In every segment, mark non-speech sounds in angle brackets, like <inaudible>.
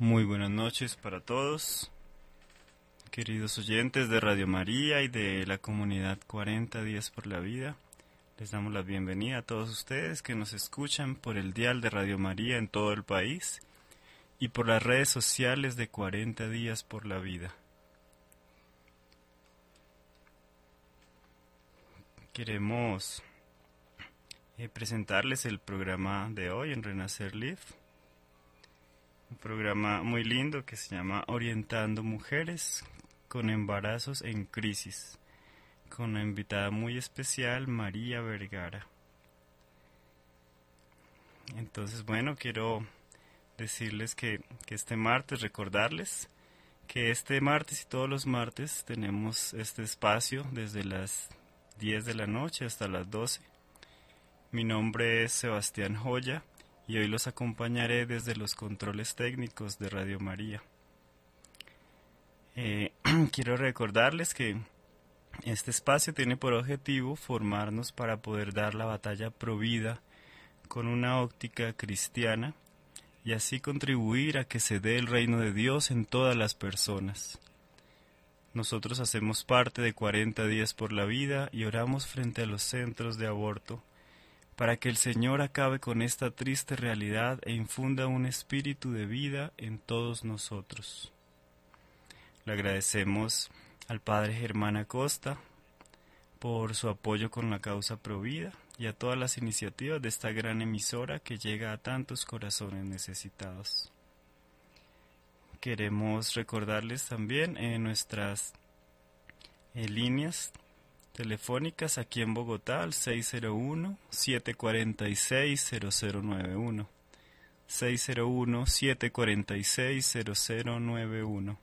Muy buenas noches para todos, queridos oyentes de Radio María y de la comunidad 40 días por la vida. Les damos la bienvenida a todos ustedes que nos escuchan por el dial de Radio María en todo el país y por las redes sociales de 40 días por la vida. Queremos eh, presentarles el programa de hoy en Renacer Live un programa muy lindo que se llama Orientando Mujeres con embarazos en crisis, con una invitada muy especial, María Vergara. Entonces, bueno, quiero decirles que, que este martes, recordarles que este martes y todos los martes tenemos este espacio desde las 10 de la noche hasta las 12. Mi nombre es Sebastián Joya y hoy los acompañaré desde los controles técnicos de Radio María. Eh, <clears throat> quiero recordarles que este espacio tiene por objetivo formarnos para poder dar la batalla provida con una óptica cristiana y así contribuir a que se dé el reino de Dios en todas las personas. Nosotros hacemos parte de 40 días por la vida y oramos frente a los centros de aborto para que el Señor acabe con esta triste realidad e infunda un espíritu de vida en todos nosotros. Le agradecemos al Padre Germán Acosta por su apoyo con la causa Provida y a todas las iniciativas de esta gran emisora que llega a tantos corazones necesitados. Queremos recordarles también en nuestras eh, líneas telefónicas aquí en Bogotá al 601-746-0091. 601-746-0091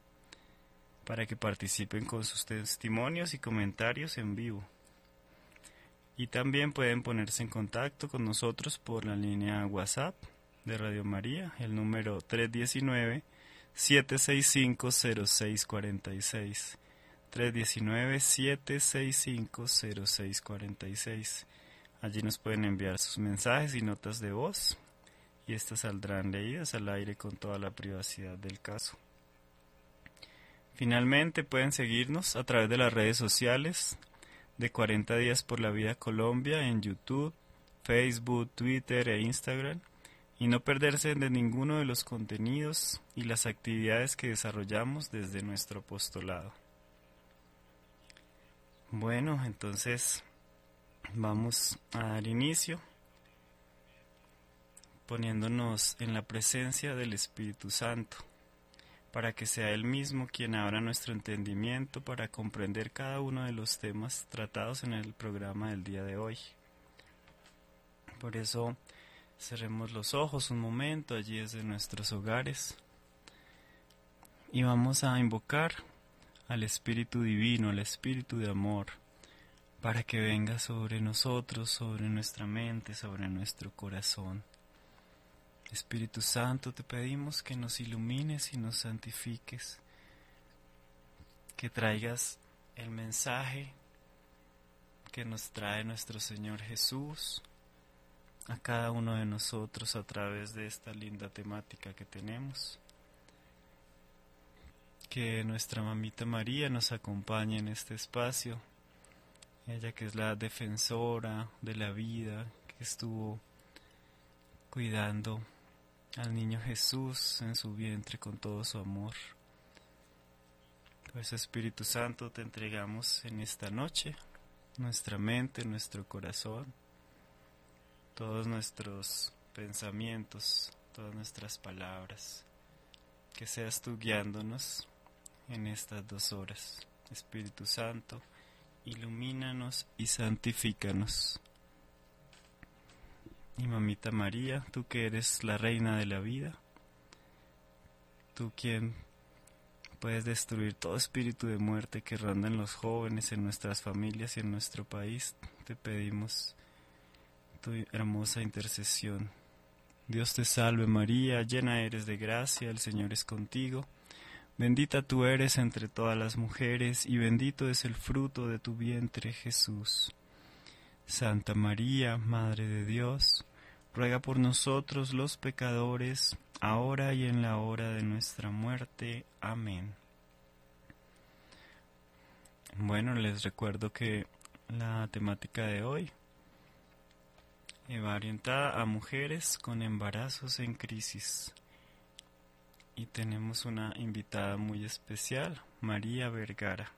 para que participen con sus testimonios y comentarios en vivo. Y también pueden ponerse en contacto con nosotros por la línea WhatsApp de Radio María, el número 319 765 0646. 319-765-0646. Allí nos pueden enviar sus mensajes y notas de voz y estas saldrán leídas al aire con toda la privacidad del caso. Finalmente pueden seguirnos a través de las redes sociales de 40 días por la vida Colombia en YouTube, Facebook, Twitter e Instagram y no perderse de ninguno de los contenidos y las actividades que desarrollamos desde nuestro apostolado. Bueno, entonces vamos a dar inicio poniéndonos en la presencia del Espíritu Santo, para que sea Él mismo quien abra nuestro entendimiento para comprender cada uno de los temas tratados en el programa del día de hoy. Por eso cerremos los ojos un momento allí desde nuestros hogares y vamos a invocar al Espíritu Divino, al Espíritu de amor, para que venga sobre nosotros, sobre nuestra mente, sobre nuestro corazón. Espíritu Santo, te pedimos que nos ilumines y nos santifiques, que traigas el mensaje que nos trae nuestro Señor Jesús a cada uno de nosotros a través de esta linda temática que tenemos que nuestra mamita María nos acompañe en este espacio, ella que es la defensora de la vida, que estuvo cuidando al niño Jesús en su vientre con todo su amor. Pues Espíritu Santo te entregamos en esta noche nuestra mente, nuestro corazón, todos nuestros pensamientos, todas nuestras palabras. Que seas tú guiándonos en estas dos horas. Espíritu Santo, ilumínanos y santifícanos. Y mamita María, tú que eres la reina de la vida, tú quien puedes destruir todo espíritu de muerte que ronda en los jóvenes, en nuestras familias y en nuestro país, te pedimos tu hermosa intercesión. Dios te salve María, llena eres de gracia, el Señor es contigo. Bendita tú eres entre todas las mujeres, y bendito es el fruto de tu vientre, Jesús. Santa María, Madre de Dios, ruega por nosotros los pecadores, ahora y en la hora de nuestra muerte. Amén. Bueno, les recuerdo que la temática de hoy va orientada a mujeres con embarazos en crisis. Y tenemos una invitada muy especial, María Vergara.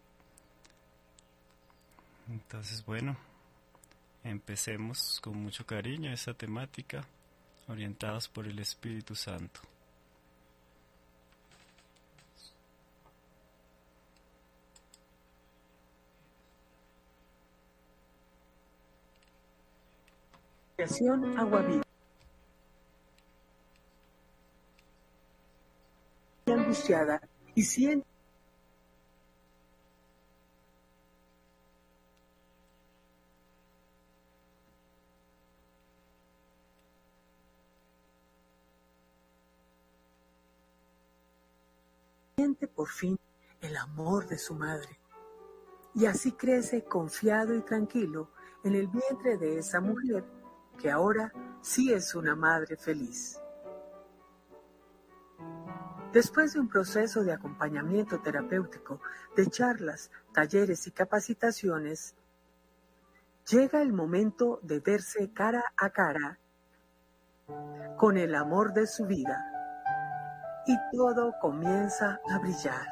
Entonces, bueno, empecemos con mucho cariño esa temática orientados por el Espíritu Santo. Agua Viva. Angustiada y siente por fin el amor de su madre. Y así crece confiado y tranquilo en el vientre de esa mujer que ahora sí es una madre feliz. Después de un proceso de acompañamiento terapéutico, de charlas, talleres y capacitaciones, llega el momento de verse cara a cara con el amor de su vida. Y todo comienza a brillar.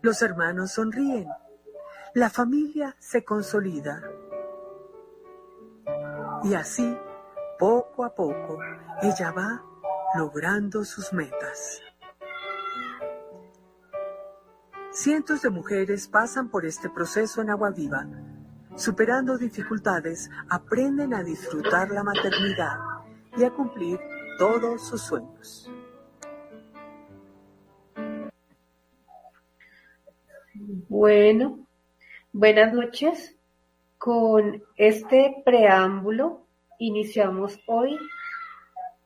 Los hermanos sonríen, la familia se consolida. Y así, poco a poco, ella va logrando sus metas. Cientos de mujeres pasan por este proceso en Agua Viva. Superando dificultades, aprenden a disfrutar la maternidad y a cumplir todos sus sueños. Bueno, buenas noches. Con este preámbulo iniciamos hoy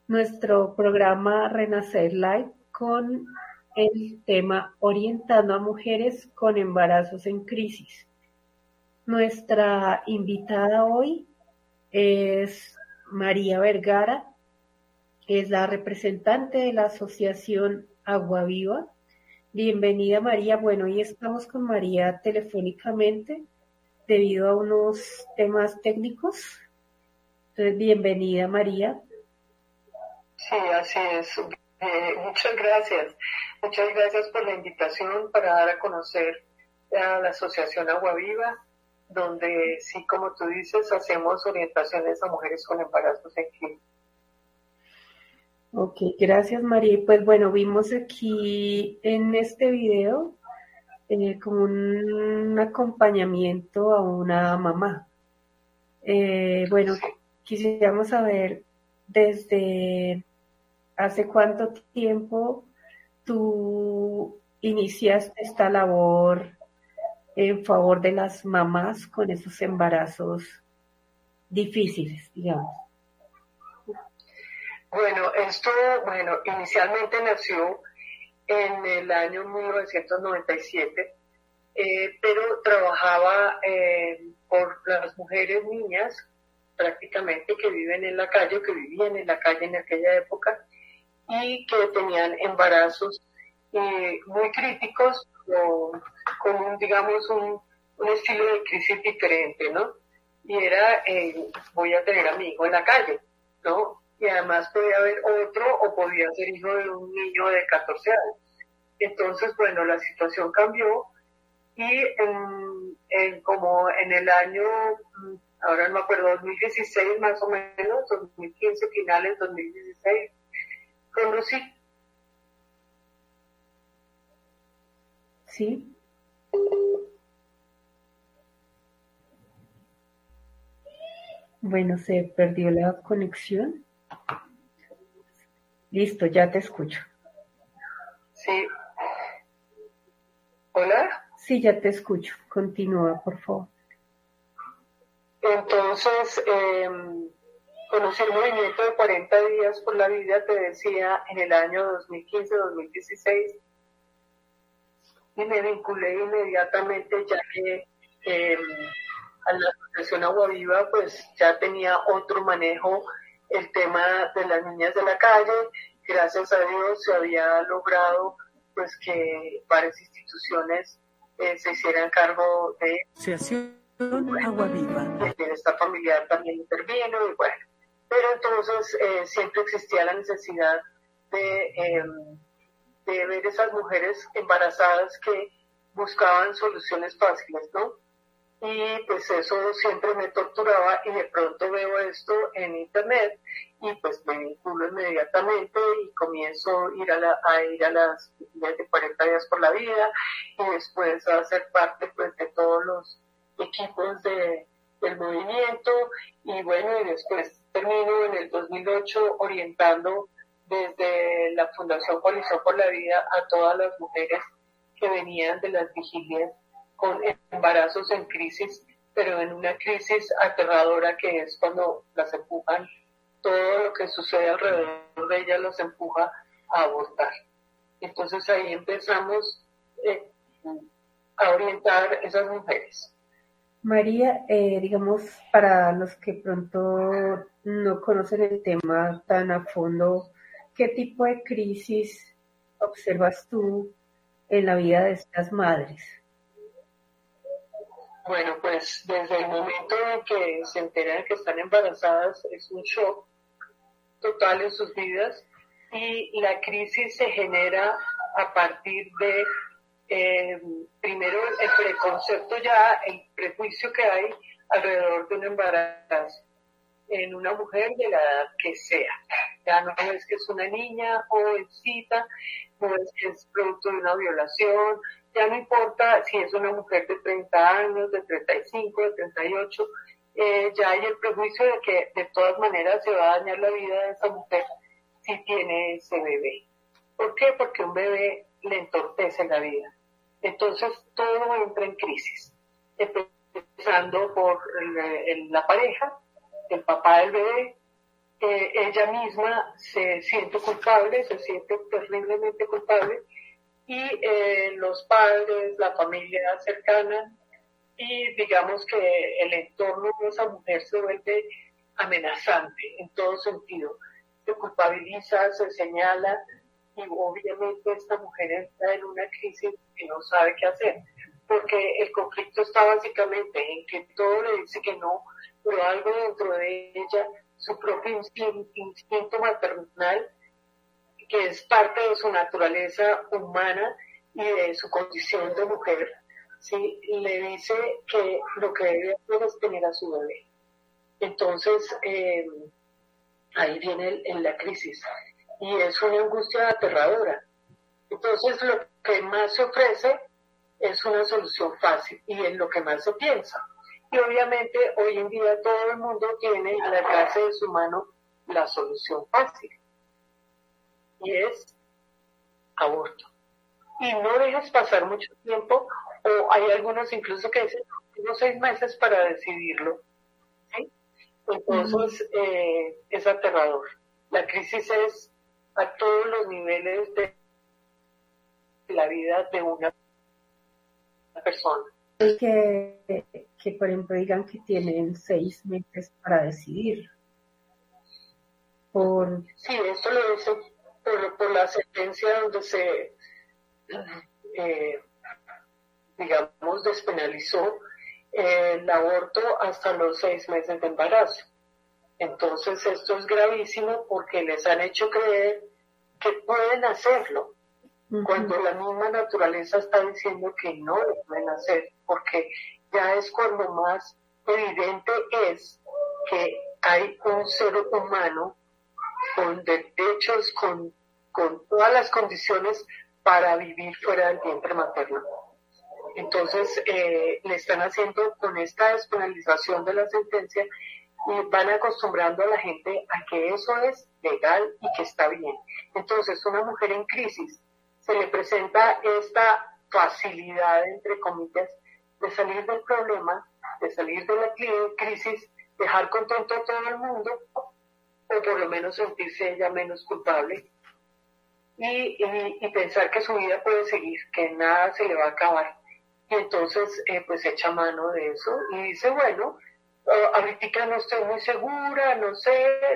nuestro programa Renacer Live con el tema Orientando a Mujeres con Embarazos en Crisis. Nuestra invitada hoy es María Vergara, es la representante de la Asociación Agua Viva. Bienvenida María. Bueno, hoy estamos con María telefónicamente debido a unos temas técnicos. Entonces, bienvenida María. Sí, así es. Eh, muchas gracias. Muchas gracias por la invitación para dar a conocer a la Asociación Agua Viva, donde sí, como tú dices, hacemos orientaciones a mujeres con embarazos en crisis. Ok, gracias María. Pues bueno, vimos aquí en este video eh, como un acompañamiento a una mamá. Eh, bueno, quisiéramos saber desde hace cuánto tiempo tú iniciaste esta labor en favor de las mamás con esos embarazos difíciles, digamos. Bueno, esto, bueno, inicialmente nació en el año 1997, eh, pero trabajaba eh, por las mujeres niñas prácticamente que viven en la calle, que vivían en la calle en aquella época y que tenían embarazos eh, muy críticos o con un, digamos, un, un, estilo de crisis diferente, ¿no? Y era, voy a tener a mi hijo en la calle, ¿no? y además podía haber otro o podía ser hijo de un niño de 14 años. Entonces, bueno, la situación cambió y en, como en el año, ahora no me acuerdo, 2016 más o menos, 2015 finales, 2016, conocí. Sí. Bueno, se perdió la conexión. Listo, ya te escucho. Sí. ¿Hola? Sí, ya te escucho. Continúa, por favor. Entonces, eh, conocí el movimiento de 40 días por la vida, te decía, en el año 2015-2016 y me vinculé inmediatamente ya que em, a la Asociación Agua Viva pues ya tenía otro manejo el tema de las niñas de la calle. Gracias a Dios se había logrado pues que varias instituciones eh, se hicieran cargo de Agua Viva. el familiar también intervino y bueno, pero entonces eh, siempre existía la necesidad de, eh, de ver esas mujeres embarazadas que buscaban soluciones fáciles, ¿no? Y pues eso siempre me torturaba y de pronto veo esto en internet y pues me vinculo inmediatamente y comienzo ir a, la, a ir a las de 40 días por la vida y después a ser parte pues de todos los equipos de, del movimiento y bueno, y después termino en el 2008 orientando desde la Fundación Coalición por la Vida a todas las mujeres que venían de las vigilias con embarazos en crisis, pero en una crisis aterradora que es cuando las empujan, todo lo que sucede alrededor de ellas los empuja a abortar. Entonces ahí empezamos eh, a orientar esas mujeres. María, eh, digamos, para los que pronto no conocen el tema tan a fondo, ¿qué tipo de crisis observas tú en la vida de estas madres? Bueno, pues desde el momento en que se enteran que están embarazadas es un shock total en sus vidas y la crisis se genera a partir de, eh, primero, el preconcepto ya, el prejuicio que hay alrededor de un embarazo en una mujer de la edad que sea. Ya no es que es una niña jovencita, no es que es producto de una violación, ya no importa si es una mujer de 30 años, de 35, de 38, eh, ya hay el prejuicio de que de todas maneras se va a dañar la vida de esa mujer si tiene ese bebé. ¿Por qué? Porque un bebé le entorpece la vida. Entonces todo entra en crisis, empezando por la pareja, el papá del bebé, ella misma se siente culpable, se siente terriblemente culpable, y eh, los padres, la familia cercana, y digamos que el entorno de esa mujer se vuelve amenazante en todo sentido. Se culpabiliza, se señala, y obviamente esta mujer entra en una crisis que no sabe qué hacer, porque el conflicto está básicamente en que todo le dice que no, pero algo dentro de ella, su propio instinto, maternal, que es parte de su naturaleza humana y de su condición de mujer, ¿sí? le dice que lo que debe hacer es tener a su bebé. Entonces, eh, ahí viene en la crisis y es una angustia aterradora. Entonces, lo que más se ofrece es una solución fácil y es lo que más se piensa. Y obviamente hoy en día todo el mundo tiene al alcance de su mano la solución fácil. Y es aborto. Y no dejes pasar mucho tiempo, o hay algunos incluso que dicen, tengo seis meses para decidirlo. Entonces eh, es aterrador. La crisis es a todos los niveles de la vida de una persona. Que, que, por ejemplo, digan que tienen seis meses para decidir. Por... Sí, eso lo dicen por, por la sentencia donde se, eh, digamos, despenalizó el aborto hasta los seis meses de embarazo. Entonces esto es gravísimo porque les han hecho creer que pueden hacerlo, cuando la misma naturaleza está diciendo que no lo pueden hacer, porque ya es cuando más evidente es que hay un ser humano con derechos, con, con todas las condiciones para vivir fuera del vientre materno. Entonces, eh, le están haciendo con esta despenalización de la sentencia y van acostumbrando a la gente a que eso es legal y que está bien. Entonces, una mujer en crisis se le presenta esta facilidad, entre comillas, de salir del problema, de salir de la crisis, dejar contento a todo el mundo, o por lo menos sentirse ella menos culpable, y, y, pensar que su vida puede seguir, que nada se le va a acabar. Y entonces, eh, pues echa mano de eso y dice, bueno, ahorita no estoy muy segura, no sé,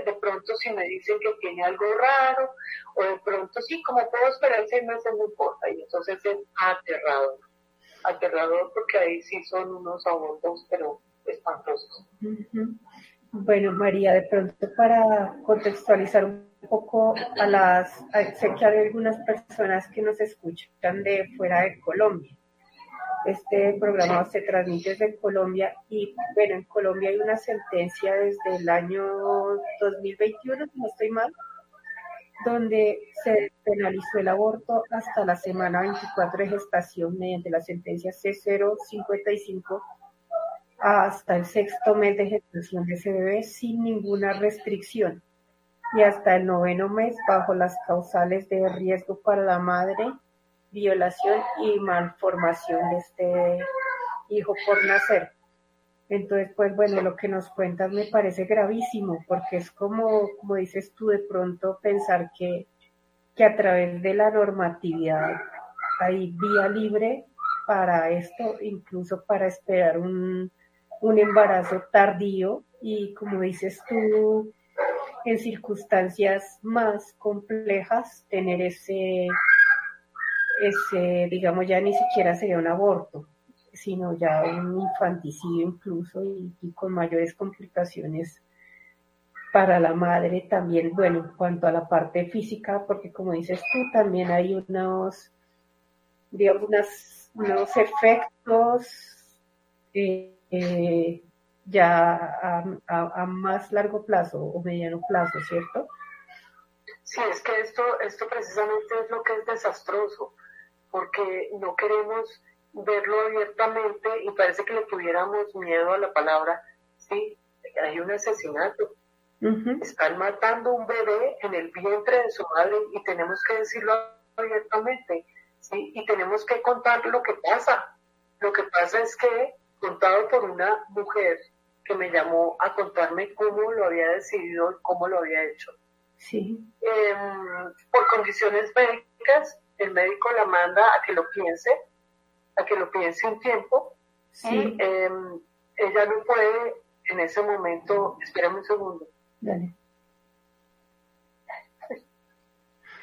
de pronto si me dicen que tiene algo raro, o de pronto sí, como puedo esperar seis meses, no importa. Y entonces es aterrador, aterrador porque ahí sí son unos abortos, pero espantosos. Bueno, María, de pronto para contextualizar un poco a las, sé que hay algunas personas que nos escuchan de fuera de Colombia. Este programa se transmite desde Colombia y bueno, en Colombia hay una sentencia desde el año 2021, si no estoy mal, donde se penalizó el aborto hasta la semana 24 de gestación mediante la sentencia C055 hasta el sexto mes de gestación de ese bebé sin ninguna restricción y hasta el noveno mes bajo las causales de riesgo para la madre violación y malformación de este hijo por nacer. Entonces, pues bueno, lo que nos cuentas me parece gravísimo, porque es como, como dices tú, de pronto pensar que, que a través de la normatividad hay vía libre para esto, incluso para esperar un, un embarazo tardío y como dices tú, en circunstancias más complejas, tener ese ese, digamos, ya ni siquiera sería un aborto, sino ya un infanticidio incluso y, con mayores complicaciones para la madre también, bueno, en cuanto a la parte física, porque como dices tú, también hay unos, digamos, unos efectos eh, eh, ya a, a, más largo plazo o mediano plazo, ¿cierto? Sí, es que esto, esto precisamente es lo que es desastroso porque no queremos verlo abiertamente y parece que le tuviéramos miedo a la palabra, sí, hay un asesinato. Están matando un bebé en el vientre de su madre y tenemos que decirlo abiertamente, ¿sí? Y tenemos que contar lo que pasa. Lo que pasa es que, contado por una mujer que me llamó a contarme cómo lo había decidido y cómo lo había hecho. Sí. Em, por condiciones médicas, el médico la manda a que lo piense, a que lo piense un tiempo, y em, ella no puede en ese momento, espérame un segundo. Dale.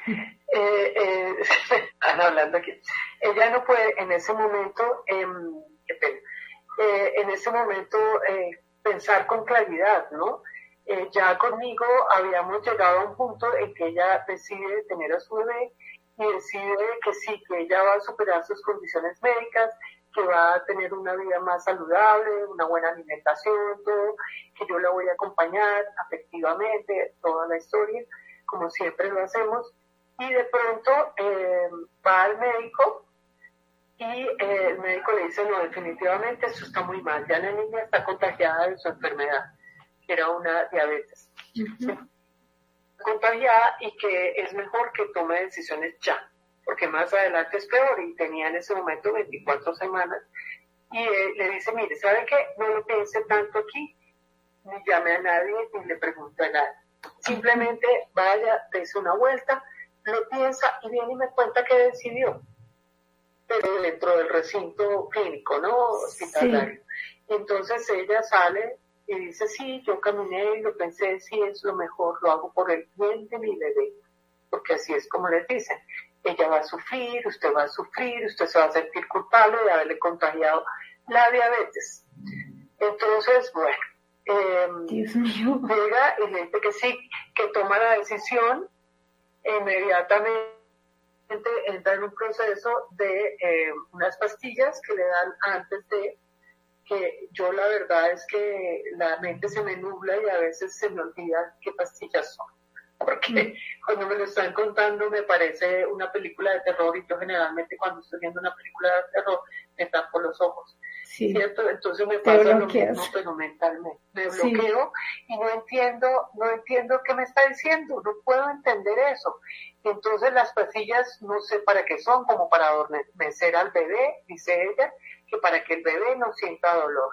Eh, eh, <laughs> están hablando aquí. Ella no puede en ese momento, em, eh, en ese momento pensar con claridad, ¿no? ya conmigo habíamos llegado a un punto en que ella decide tener a su bebé y decide que sí, que ella va a superar sus condiciones médicas, que va a tener una vida más saludable, una buena alimentación, todo, que yo la voy a acompañar afectivamente, toda la historia, como siempre lo hacemos. Y de pronto eh, va al médico y eh, el médico le dice, no, definitivamente eso está muy mal, ya la niña está contagiada de su enfermedad, que era una diabetes contagiada y que es mejor que tome decisiones ya, porque más adelante es peor y tenía en ese momento 24 semanas y le dice, mire, ¿sabe qué? No lo piense tanto aquí, ni llame a nadie, ni le pregunte a nadie. Simplemente vaya, dése una vuelta, lo piensa y viene y me cuenta que decidió. Pero dentro del recinto clínico, ¿no? Hospitalario. Entonces ella sale y dice, sí, yo caminé y lo pensé, sí, es lo mejor, lo hago por el bien de mi bebé, porque así es como les dicen, ella va a sufrir, usted va a sufrir, usted se va a sentir culpable de haberle contagiado la diabetes. Entonces, bueno, eh, llega y le dice que sí, que toma la decisión, inmediatamente entra en un proceso de eh, unas pastillas que le dan antes de que yo la verdad es que la mente se me nubla y a veces se me olvida qué pastillas son. Porque mm. cuando me lo están contando me parece una película de terror y yo generalmente cuando estoy viendo una película de terror me tapo los ojos. ¿Cierto? Entonces me pasa lo mismo pero mentalmente. Me bloqueo y no entiendo, no entiendo qué me está diciendo, no puedo entender eso. Entonces las pastillas no sé para qué son, como para adormecer al bebé, dice ella, que para que el bebé no sienta dolor.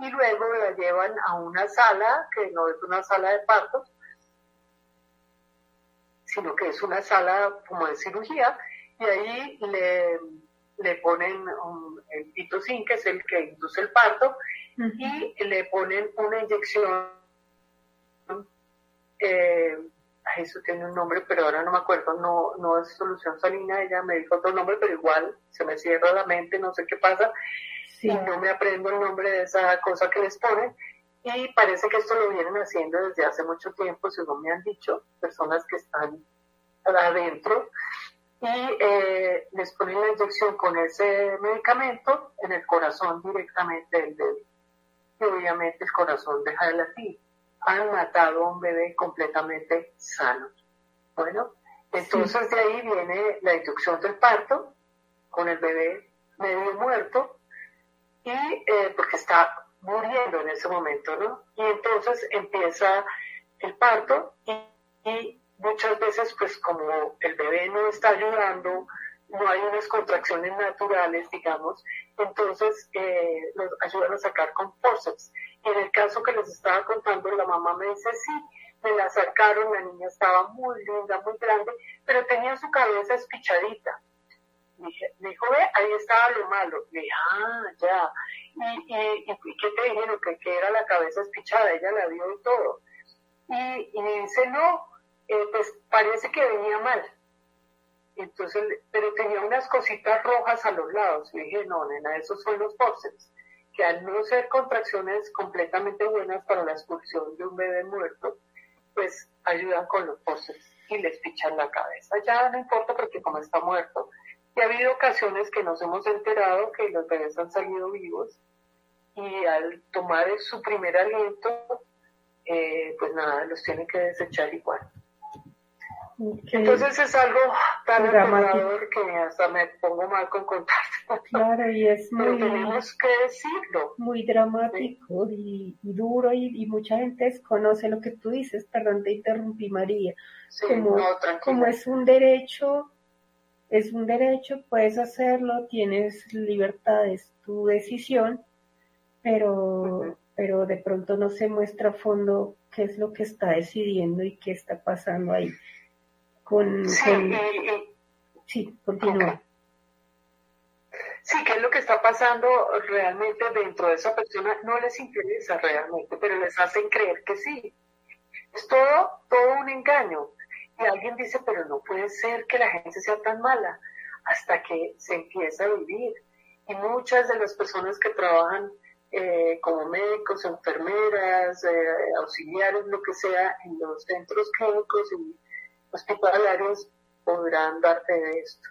Y luego la llevan a una sala, que no es una sala de partos, sino que es una sala como de cirugía, y ahí le, le ponen el pitocin, que es el que induce el parto, y le ponen una inyección, eh, eso tiene un nombre, pero ahora no me acuerdo, no, no es solución salina, ella me dijo otro nombre, pero igual se me cierra la mente, no sé qué pasa, y no me aprendo el nombre de esa cosa que les ponen, y parece que esto lo vienen haciendo desde hace mucho tiempo, según me han dicho, personas que están adentro, y eh, les ponen la inyección con ese medicamento en el corazón directamente del bebé. Y obviamente el corazón deja de latir. Han matado a un bebé completamente sano. Bueno, entonces de ahí viene la inducción del parto con el bebé medio muerto y eh, porque está muriendo en ese momento, ¿no? Y entonces empieza el parto y muchas veces pues como el bebé no está ayudando, no hay unas contracciones naturales, digamos, entonces eh, los ayudan a sacar con forceps. En el caso que les estaba contando, la mamá me dice, sí, me la sacaron, la niña estaba muy linda, muy grande, pero tenía su cabeza espichadita. Dije, me dijo, ve, ahí estaba lo malo. dije, ah, ya. ¿Y, y, y qué te dijeron? Que, que era la cabeza espichada, ella la vio y todo. Y, y me dice, no, eh, pues parece que venía mal. Entonces, pero tenía unas cositas rojas a los lados. Y dije, no, nena, esos son los forceps, que al no ser contracciones completamente buenas para la expulsión de un bebé muerto, pues ayudan con los forceps y les pichan la cabeza. Ya no importa porque como está muerto. Y ha habido ocasiones que nos hemos enterado que los bebés han salido vivos y al tomar su primer aliento, eh, pues nada, los tienen que desechar igual. Entonces es algo tan dramático que hasta me pongo mal con contarte. Claro, y es muy, tenemos que decirlo. Muy dramático y, duro y, mucha gente desconoce lo que tú dices. Perdón, te interrumpí, María. como, como es un derecho, es un derecho, puedes hacerlo, tienes libertad, es tu decisión, pero, pero de pronto no se muestra a fondo qué es lo que está decidiendo y qué está pasando ahí con... Sí, continúa. Sí, ¿qué es lo que está pasando realmente dentro de esa persona? No les interesa realmente, pero les hacen creer que sí. Es todo, todo un engaño. Y alguien dice, pero no puede ser que la gente sea tan mala hasta que se empieza a vivir. Y muchas de las personas que trabajan eh, como médicos, enfermeras, eh, auxiliares, lo que sea, en los centros clínicos y hospitalarios podrán darte de esto.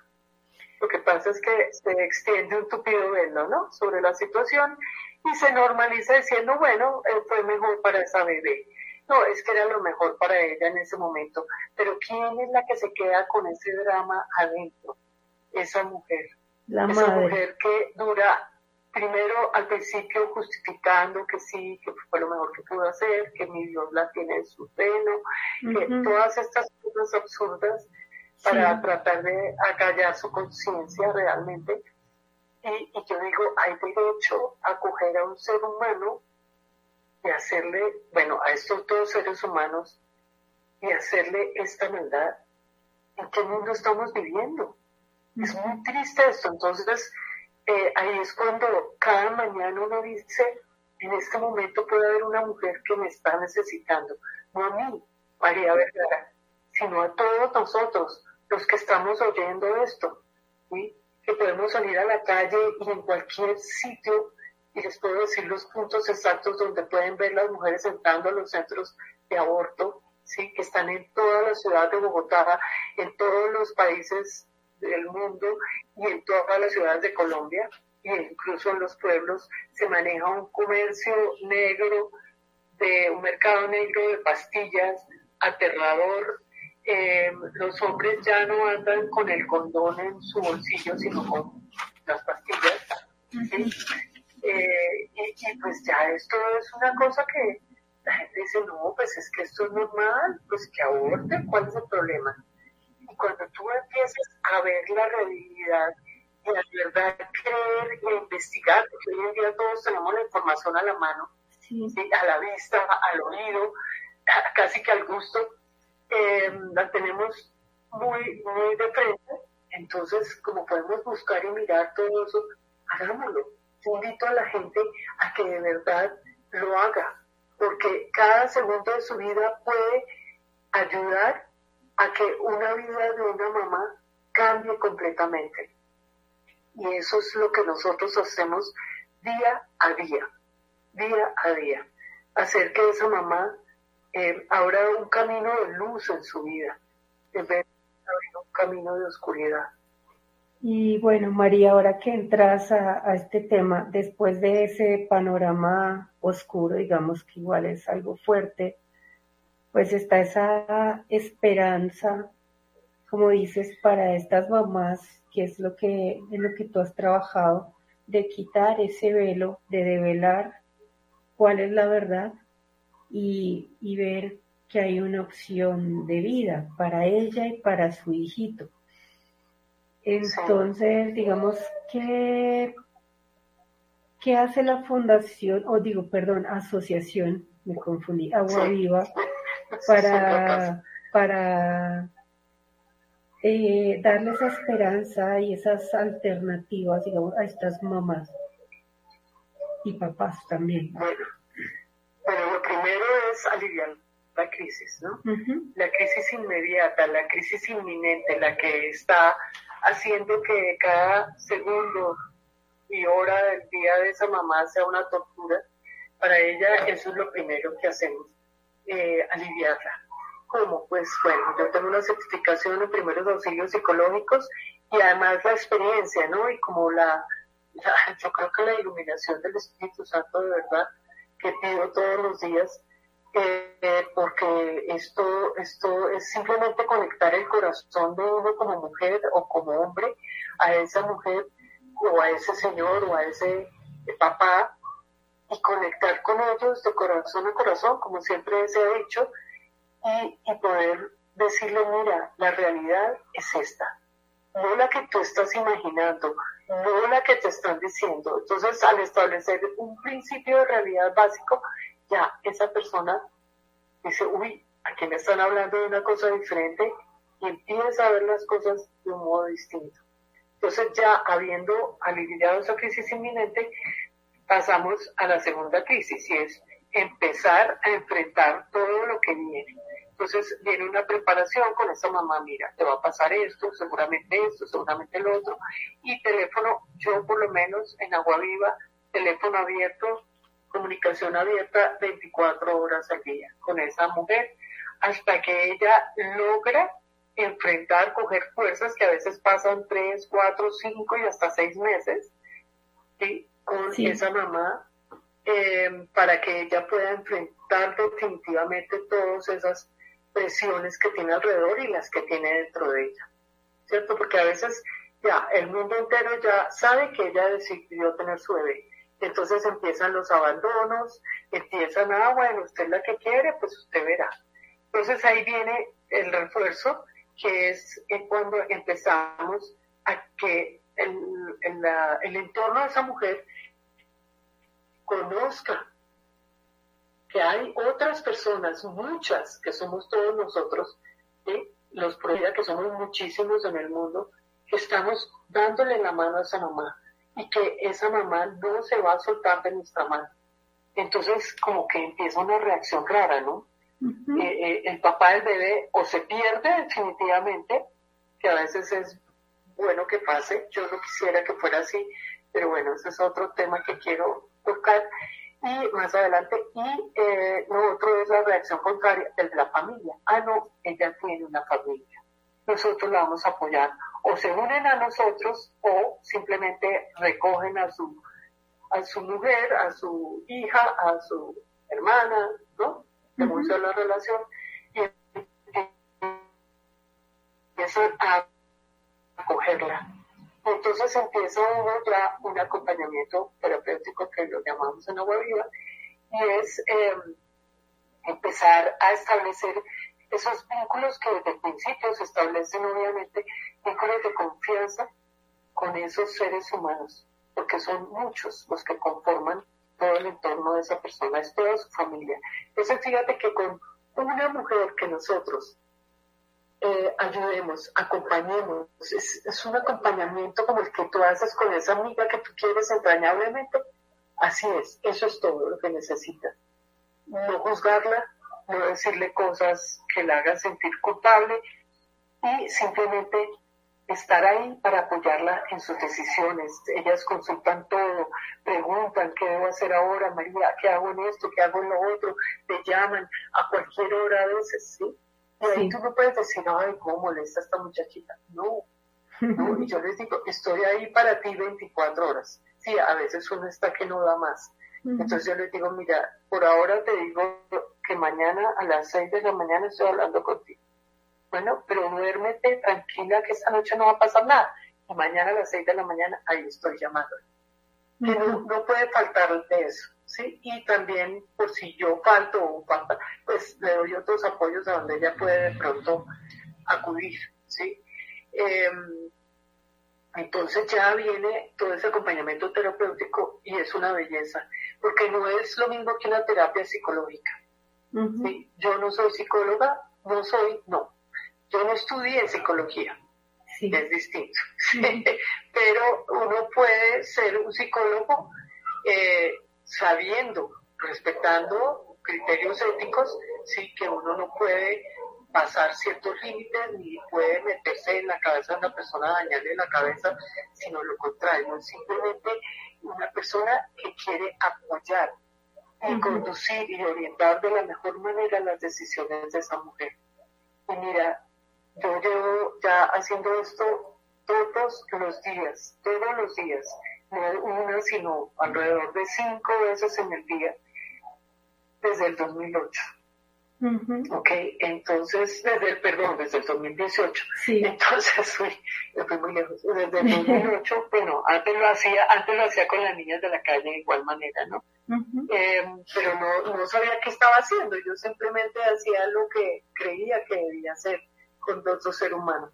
Lo que pasa es que se extiende un tupido velo, ¿no? Sobre la situación y se normaliza diciendo, bueno, eh, fue mejor para esa bebé. No, es que era lo mejor para ella en ese momento. Pero ¿quién es la que se queda con ese drama adentro? Esa mujer. La esa mujer que dura primero al principio justificando que sí, que fue lo mejor que pudo hacer, que mi Dios la tiene en su seno, que todas estas cosas absurdas para tratar de acallar su conciencia realmente. Y, yo digo, hay derecho a coger a un ser humano y hacerle, bueno, a estos dos seres humanos y hacerle esta maldad. ¿En qué mundo estamos viviendo? Es muy triste esto. Entonces, eh, ahí es cuando cada mañana uno dice, en este momento puede haber una mujer que me está necesitando, no a mí, María Vergara, sino a todos nosotros, los que estamos oyendo esto, que podemos salir a la calle y en cualquier sitio, y les puedo decir los puntos exactos donde pueden ver las mujeres entrando a los centros de aborto, ¿sí? que están en toda la ciudad de Bogotá, en todos los países del mundo y en todas las ciudades de Colombia, e incluso en los pueblos, se maneja un comercio negro, de un mercado negro de pastillas aterrador. Eh, los hombres ya no andan con el condón en su bolsillo, sino con las pastillas. Eh, y, pues ya esto es una cosa que la gente dice, no, pues es que esto es normal, pues que aborten, ¿cuál es el problema? Y cuando tú empiezas a ver la realidad y la verdad creer e investigar, porque hoy en día todos tenemos la información a la mano, a la vista, al oído, casi que al gusto, eh, la tenemos muy, muy de frente, entonces, como podemos buscar y mirar todo eso, hagámoslo. invito a la gente a que de verdad lo haga, porque cada segundo de su vida puede ayudar a que una vida de una mamá cambie completamente. Y eso es lo que nosotros hacemos día a día, día a día. Hacer que esa mamá eh, abra un camino de luz en su vida, en vez de abrir un camino de oscuridad. Y bueno, María, ahora que entras a, a, este tema, después de ese panorama oscuro, digamos que igual es algo fuerte, pues está esa esperanza, como dices, para estas mamás, que es lo que, en lo que tú has trabajado, de quitar ese velo, de develar cuál es la verdad y, y ver que hay una opción de vida para ella y para su hijito. Entonces, digamos que, ¿qué hace la fundación, o digo, perdón, asociación, me confundí, Agua Viva, para, para eh, darles esperanza y esas alternativas, digamos, a estas mamás y papás también. Bueno, bueno lo primero es aliviar la crisis, ¿no? La crisis inmediata, la crisis inminente, la que está haciendo que cada segundo y hora del día de esa mamá sea una tortura. Para ella eso es lo primero que hacemos eh, aliviarla. ¿Cómo? Pues bueno, yo tengo una certificación en primeros auxilios psicológicos y además la experiencia, ¿no? Y como la, <laughs> yo creo que la iluminación del Espíritu Santo de verdad que pido todos los días, eh, porque esto, esto es simplemente conectar el corazón de uno como mujer o como hombre a esa mujer o a ese señor o a ese papá y conectar con ellos de corazón a corazón, como siempre se ha dicho, y, poder decirle, mira, la realidad es esta, no la que tú estás imaginando, no la que te están diciendo. Entonces, al establecer un principio de realidad básico, ya esa persona dice, uy, aquí me están hablando de una cosa diferente y empieza a ver las cosas de un modo distinto. Entonces, ya habiendo aliviado esa crisis inminente, pasamos a la segunda crisis y es empezar a enfrentar todo lo que viene. Entonces viene una preparación con esa mamá, mira, te va a pasar esto, seguramente esto, seguramente lo otro. Y teléfono, yo por lo menos en Agua Viva, teléfono abierto, comunicación abierta 24 horas al día con esa mujer hasta que ella logra enfrentar, coger fuerzas que a veces pasan 3, 4, 5 y hasta 6 meses. ¿sí? Con esa mamá eh, para que ella pueda enfrentar definitivamente todas esas presiones que tiene alrededor y las que tiene dentro de ella. ¿Cierto? Porque a veces ya el mundo entero ya sabe que ella decidió tener su bebé. Entonces empiezan los abandonos, empiezan, ah, bueno, usted es la que quiere, pues usted verá. Entonces ahí viene el refuerzo, que es cuando empezamos a que el, el entorno de esa mujer conozca que hay otras personas, muchas, que somos todos nosotros, los proyectos que somos muchísimos en el mundo, que estamos dándole la mano a esa mamá y que esa mamá no se va a soltar de nuestra mano. Entonces, como que empieza una reacción rara, ¿no? Eh, eh, el papá del bebé o se pierde definitivamente, que a veces es bueno que pase, yo no quisiera que fuera así, pero bueno, ese es otro tema que quiero tocar y más adelante. Y eh, lo otro es la reacción contraria de la familia. Ah, no, ella tiene una familia. Nosotros la vamos a apoyar. O se unen a nosotros o simplemente recogen a su, a su mujer, a su hija, a su hermana, ¿no? De uh la relación. Y empiezan a acogerla entonces empieza uno ya un acompañamiento terapéutico que lo llamamos en agua viva y es em, empezar a establecer esos vínculos que desde el principio se establecen obviamente, vínculos de confianza con esos seres humanos, porque son muchos los que conforman todo el entorno de esa persona, es toda su familia. Entonces fíjate que con una mujer que nosotros eh, ayudemos, acompañemos. Es, un acompañamiento como el que tú haces con esa amiga que tú quieres entrañablemente. Así es, eso es todo lo que necesitas. No juzgarla, no decirle cosas que la hagan sentir culpable y simplemente estar ahí para apoyarla en sus decisiones. Ellas consultan todo, preguntan qué debo hacer ahora, María, qué hago en esto, qué hago en lo otro, te llaman a cualquier hora a veces, ¿sí? Y ahí tú no puedes decir, ay, cómo molesta esta muchachita. No, no, y yo les digo, estoy ahí para ti 24 horas. Sí, a veces uno está que no da más. Entonces yo les digo, mira, por ahora te digo que mañana a las 6 de la mañana estoy hablando contigo bueno, pero duérmete tranquila que esta noche no va a pasar nada. Y mañana a las seis de la mañana ahí estoy llamando. Que no, puede faltar de eso, ¿sí? Y también, por si yo falto o falta, pues le doy otros apoyos a donde ella puede de pronto acudir, ¿sí? Em, entonces ya viene todo ese acompañamiento terapéutico y es una belleza, porque no es lo mismo que una terapia psicológica. ¿sí? Yo no soy psicóloga, no soy, no, yo no estudié psicología, es distinto, <laughs> pero uno puede ser un psicólogo eh, sabiendo, respetando criterios éticos, sí que uno no puede pasar ciertos límites ni puede meterse en la cabeza de una persona, dañarle la cabeza, sino lo contrario, es simplemente una persona que quiere apoyar y conducir y orientar de la mejor manera las decisiones de esa mujer. Y mira, yo llevo ya haciendo esto todos los días, todos los días, no una, sino alrededor de cinco veces en el día, desde el 2008. Ok, entonces, desde el, perdón, desde el 2018. Sí. Entonces, <laughs> fui, fui muy lejos. Desde el <laughs> 2008, bueno, antes lo hacía, antes lo hacía con las niñas de la calle de igual manera, ¿no? Em, pero no, no sabía qué estaba haciendo, yo simplemente hacía lo que creía que debía hacer con otro ser humano.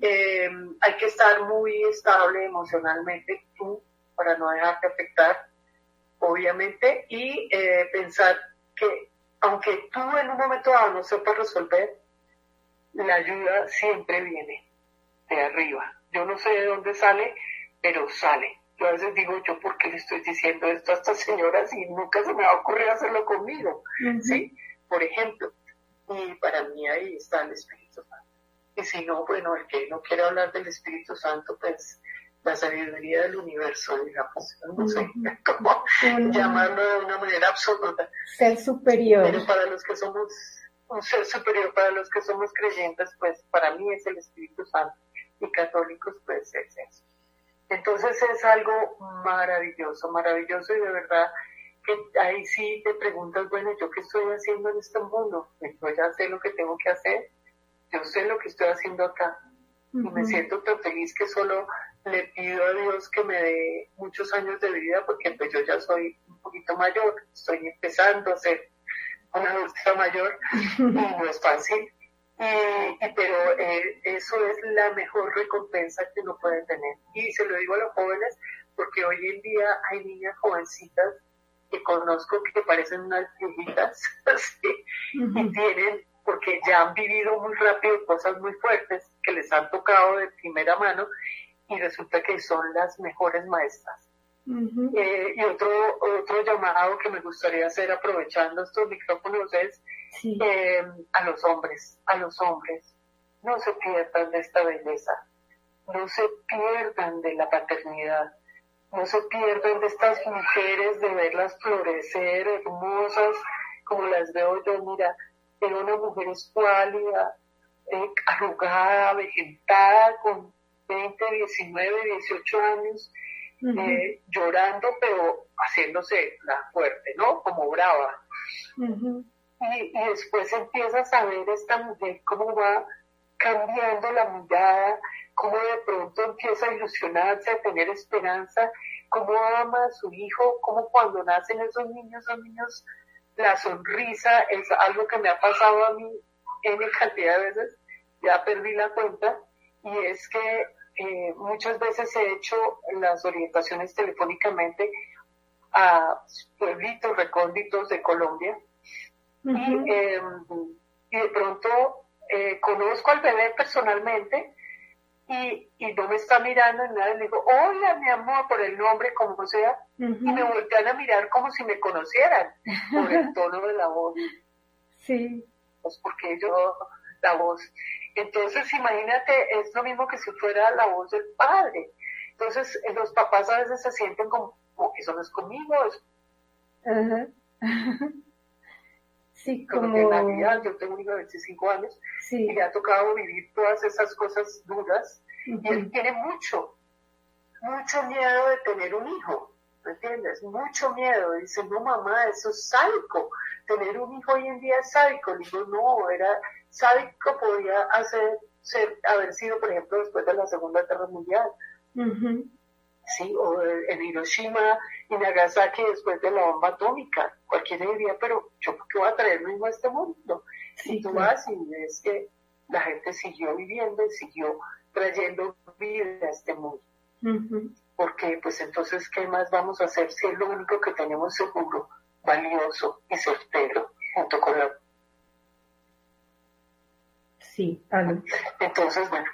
Eh, hay que estar muy estable emocionalmente tú para no dejarte afectar, obviamente, y eh, pensar que aunque tú en un momento dado no sepas resolver, la ayuda siempre viene de arriba. Yo no sé de dónde sale, pero sale. Yo a veces digo, yo por qué le estoy diciendo esto a estas señoras y nunca se me va a ocurrir hacerlo conmigo, ¿sí? Por ejemplo, y para mí ahí está el Espíritu Santo. Y si no, bueno, el que no quiere hablar del Espíritu Santo, pues la sabiduría del universo, digamos, no sé <laughs> cómo llamarlo de una manera absoluta. Ser superior. Pero para los que somos un ser superior, para los que somos creyentes, pues para mí es el Espíritu Santo y católicos, pues es eso. Entonces es algo maravilloso, maravilloso y de verdad que ahí sí te preguntas, bueno, ¿yo qué estoy haciendo en este mundo? Pues yo ya sé lo que tengo que hacer, yo sé lo que estoy haciendo acá. Y me siento tan feliz que solo le pido a Dios que me dé muchos años de vida porque pues yo ya soy un poquito mayor, estoy empezando a ser una adulta mayor <laughs> y no es fácil. Y, pero eh, eso es la mejor recompensa que uno puede tener. Y se lo digo a los jóvenes porque hoy en día hay niñas jovencitas que conozco que parecen unas viejitas <laughs> y tienen, porque ya han vivido muy rápido cosas muy fuertes que les han tocado de primera mano y resulta que son las mejores maestras. Eh, y otro, otro llamado que me gustaría hacer aprovechando estos micrófonos es eh, a los hombres, a los hombres, no se pierdan de esta belleza, no se pierdan de la paternidad, no se pierdan de estas mujeres, de verlas florecer, hermosas, como las veo yo, mira, era una mujer escuálida, eh, arrugada, vegetada, con 20, 19, 18 años, eh, llorando, pero haciéndose la fuerte, ¿no? Como brava. y, y, después empiezas a ver esta mujer cómo va cambiando la mirada, cómo de pronto empieza a ilusionarse, a tener esperanza, cómo ama a su hijo, cómo cuando nacen esos niños, son niños, la sonrisa es algo que me ha pasado a mí en <laughs> cantidad de veces, ya perdí la cuenta, y es que eh, muchas veces he hecho las orientaciones telefónicamente a pueblitos recónditos de Colombia, y, em, y de pronto eh, conozco al bebé personalmente y, y, no me está mirando en nada, le digo, hola mi amor, por el nombre, como sea, y me voltean a mirar como si me conocieran, por el <laughs> tono de la voz. Sí. Pues porque yo, la voz. Entonces, imagínate, es lo mismo que si fuera la voz del padre. Entonces, los papás a veces se sienten como, como que eso no es conmigo, es Ajá. <laughs> Sí, como... en Navidad, yo tengo un hijo de 25 años Sí. y le ha tocado vivir todas esas cosas duras y él tiene mucho, mucho miedo de tener un hijo, ¿me entiendes? Mucho miedo. Dice, no mamá, eso es sádico. Tener un hijo hoy en día es sádico. Le digo, no, era sádico, podía hacer, ser, haber sido, por ejemplo, después de la Segunda Guerra Mundial. Sí, o en Hiroshima y Nagasaki después de la bomba atómica. Cualquiera diría, pero yo por qué voy a traer mismo a este mundo. Sí, y tú vas y ves que la gente siguió viviendo y siguió trayendo vida a este mundo. Porque pues entonces, ¿qué más vamos a hacer si es lo único que tenemos seguro, valioso y certero junto con la... Sí, aló. Entonces, bueno,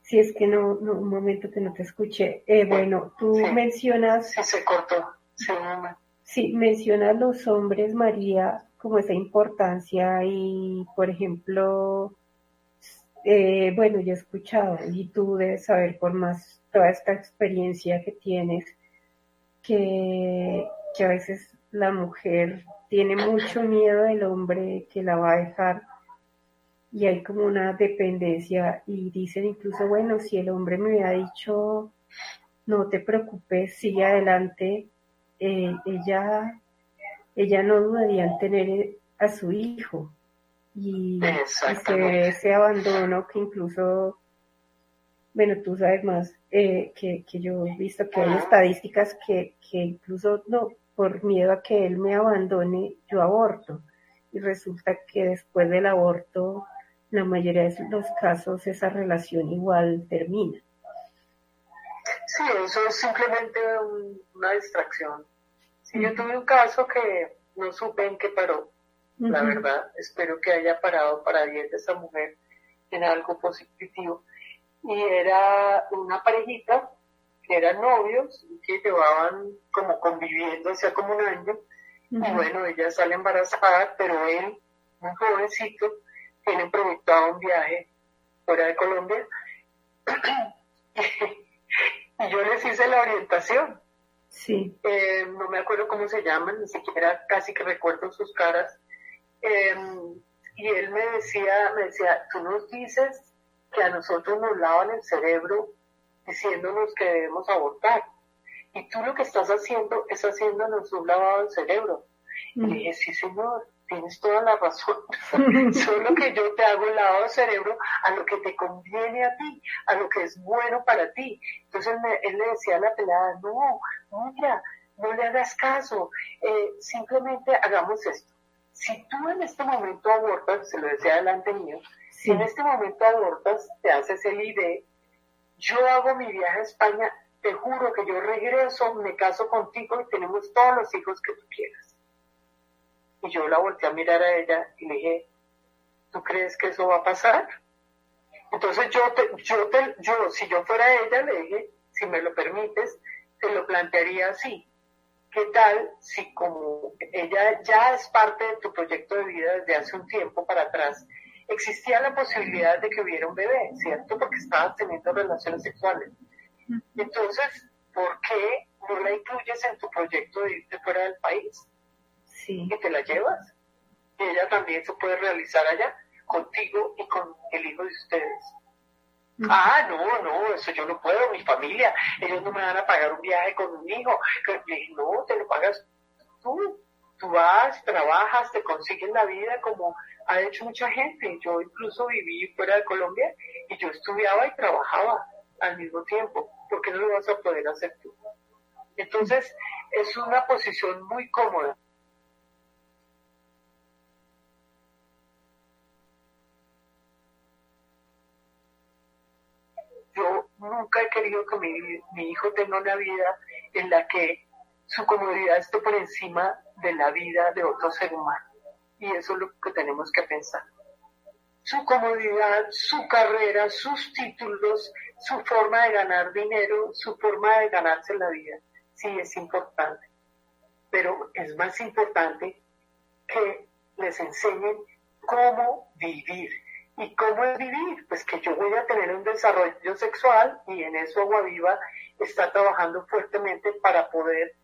Si es que no, no, un momento que no te escuché. Eh, bueno, tú Sí. mencionas, si se cortó, sí, mamá. sí, mencionas los hombres, María, como esa importancia y, por ejemplo, eh, bueno, yo he escuchado y tú debes saber por más toda esta experiencia que tienes, que, que a veces la mujer tiene mucho miedo del hombre que la va a dejar y hay como una dependencia y dicen incluso, bueno, si el hombre me hubiera dicho, no te preocupes, sigue adelante, eh, ella, ella no dudaría en tener a su hijo y, y se Exactamente. ve ese abandono que incluso, bueno, tú sabes más eh, que, que yo he visto que hay estadísticas que, que incluso no, por miedo a que él me abandone, yo aborto. Y resulta que después del aborto, la mayoría de los casos, esa relación igual termina. Sí, eso es simplemente un- una distracción. Sí, yo tuve un caso que no supe en qué paró, la verdad. Espero que haya parado para bien de esa mujer en algo positivo. Y era una parejita que eran novios y que llevaban como conviviendo hacía como un año. Y bueno, ella sale embarazada, pero él, un jovencito, tiene proyectado un viaje fuera de Colombia. <coughs> y yo les hice la orientación. Sí. Eh, no me acuerdo cómo se llaman, ni siquiera casi que recuerdo sus caras. Eh, y él me decía, me decía, tú nos dices que a nosotros nos lavan el cerebro diciéndonos que debemos abortar. Y tú lo que estás haciendo es haciéndonos un lavado del cerebro. Y le dije, sí señor, tienes toda la razón. <laughs> <laughs> Solo que yo te hago el lavado del cerebro a lo que te conviene a ti, a lo que es bueno para ti. Entonces me- él le decía a la pelada, no, mira, no le hagas caso, eh, simplemente hagamos esto. Si tú en este momento abortas, se lo decía delante mío, si en este momento abortas, te haces el ID, yo hago mi viaje a España, te juro que yo regreso, me caso contigo y tenemos todos los hijos que tú quieras. Y yo la volteé a mirar a ella y le dije, ¿tú crees que eso va a pasar? Entonces yo, te, yo, te, yo, si yo fuera ella, le dije, si me lo permites, te lo plantearía así. ¿Qué tal si como ella ya es parte de tu proyecto de vida desde hace un tiempo para atrás, existía la posibilidad de que hubiera un bebé, ¿cierto? Porque estabas teniendo relaciones sexuales. Entonces, ¿por qué no la incluyes en tu proyecto de irte fuera del país? Sí. y te la llevas. Y ella también se puede realizar allá, contigo y con el hijo de ustedes. Ah, no, no, eso yo no puedo, mi familia, ellos no me van a pagar un viaje con un hijo. No, te lo pagas tú. Tú vas, trabajas, te consigues la vida como ha hecho mucha gente. Yo incluso viví fuera de Colombia y yo estudiaba y trabajaba al mismo tiempo. ¿Por qué no lo vas a poder hacer tú? Entonces, es una posición muy cómoda. Yo nunca he querido que mi, mi hijo tenga una vida en la que su comodidad esté por encima de la vida de otro ser humano. Y eso es lo que tenemos que pensar. su comodidad, su carrera, sus títulos, su forma de ganar dinero, su forma de ganarse la vida. Sí, es importante. Pero es más importante que les enseñen cómo vivir. ¿Y cómo es vivir? Pues que yo voy a tener un desarrollo sexual y en eso Agua Viva está trabajando fuertemente para poder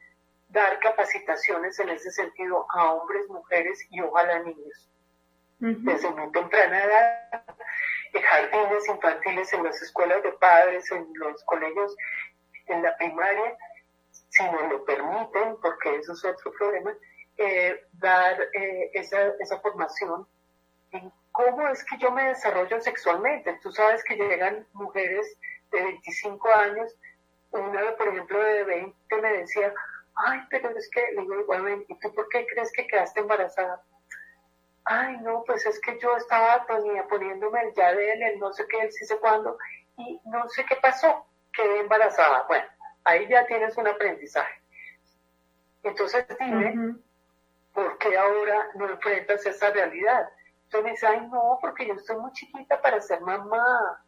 dar capacitaciones en ese sentido a hombres, mujeres y ojalá niños. Desde muy temprana edad, en jardines infantiles, en las escuelas de padres, en los colegios, en la primaria, si nos lo permiten, porque eso es otro problema, eh, dar eh, esa, esa formación en cómo es que yo me desarrollo sexualmente. Tú sabes que llegan mujeres de 25 años, una, por ejemplo, de 20 me decía, ay, pero es que, le digo, igualmente, ¿y tú por qué crees que quedaste embarazada? Ay, no, pues es que yo estaba todavía poniéndome el ya de él, el no sé qué, el sí sé cuándo, y no sé qué pasó, quedé embarazada. Bueno, ahí ya tienes un aprendizaje. Entonces dime, ¿por qué ahora no enfrentas esa realidad? Entonces me dice, ay, no, porque yo estoy muy chiquita para ser mamá.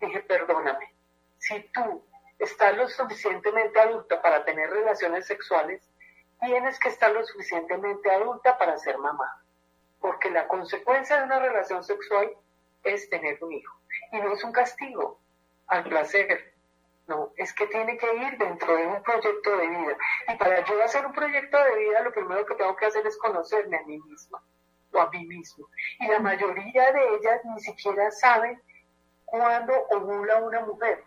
Dije, perdóname, si tú estás lo suficientemente adulta para tener relaciones sexuales, tienes que estar lo suficientemente adulta para ser mamá. Porque la consecuencia de una relación sexual es tener un hijo. Y no es un castigo al placer. No, es que tiene que ir dentro de un proyecto de vida. Y para yo hacer un proyecto de vida, lo primero que tengo que hacer es conocerme a mí misma o a mí mismo. Y la mayoría de ellas ni siquiera saben cuándo ovula una mujer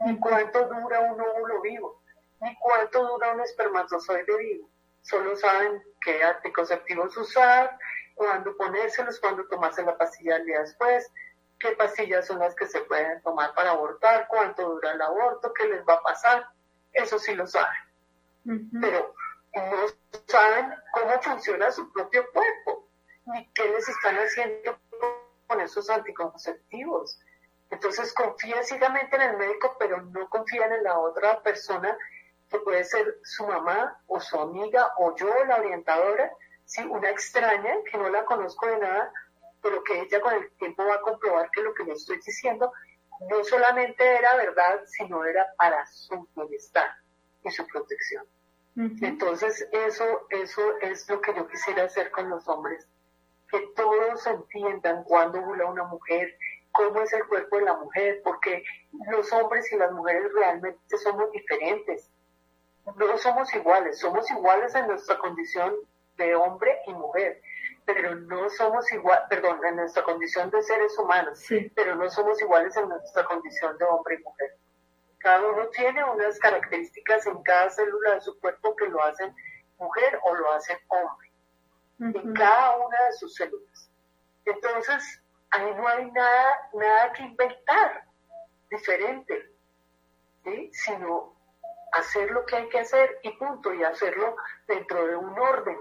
ni cuánto dura un óvulo vivo, ni cuánto dura un espermatozoide vivo. Solo saben qué anticonceptivos usar, cuándo ponérselos, cuándo tomarse la pastilla el día después, qué pastillas son las que se pueden tomar para abortar, cuánto dura el aborto, qué les va a pasar. Eso sí lo saben. Pero no saben cómo funciona su propio cuerpo, ni qué les están haciendo con esos anticonceptivos. Entonces confía ciegamente en el médico, pero no confían en la otra persona que puede ser su mamá o su amiga o yo, la orientadora, ¿sí? una extraña que no la conozco de nada, pero que ella con el tiempo va a comprobar que lo que le estoy diciendo no solamente era verdad, sino era para su bienestar y su protección. Entonces, eso, eso es lo que yo quisiera hacer con los hombres, que todos entiendan cuándo ovula una mujer, cómo es el cuerpo de la mujer, porque los hombres y las mujeres realmente somos diferentes. No somos iguales, somos iguales en nuestra condición de hombre y mujer, pero no somos igual, perdón, en nuestra condición de seres humanos, pero no somos iguales en nuestra condición de hombre y mujer. Cada uno tiene unas características en cada célula de su cuerpo que lo hacen mujer o lo hacen hombre, en cada una de sus células. Entonces, ahí no hay nada, nada que inventar diferente, sino hacer lo que hay que hacer y punto, y hacerlo dentro de un orden,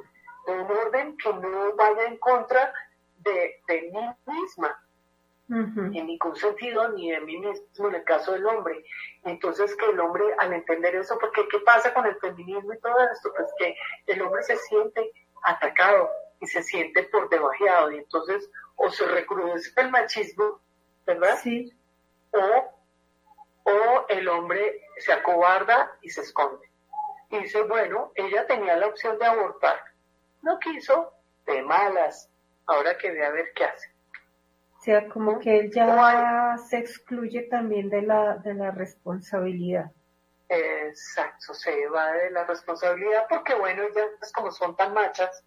de un orden que no vaya en contra de, mí misma, en ningún sentido, ni de mí mismo en el caso del hombre. Entonces que el hombre al entender eso, porque ¿qué pasa con el feminismo y todo esto? Pues que el hombre se siente atacado y se siente por debajeado y entonces o se recrudece el machismo, ¿verdad? Sí. O, o el hombre se acobarda y se esconde. Y dice, bueno, ella tenía la opción de abortar. No quiso, de malas. Ahora que ve a ver qué hace. O sea, como que él ya se excluye también de la, de la responsabilidad. Exacto, se va de la responsabilidad porque, bueno, ellas como son tan machas,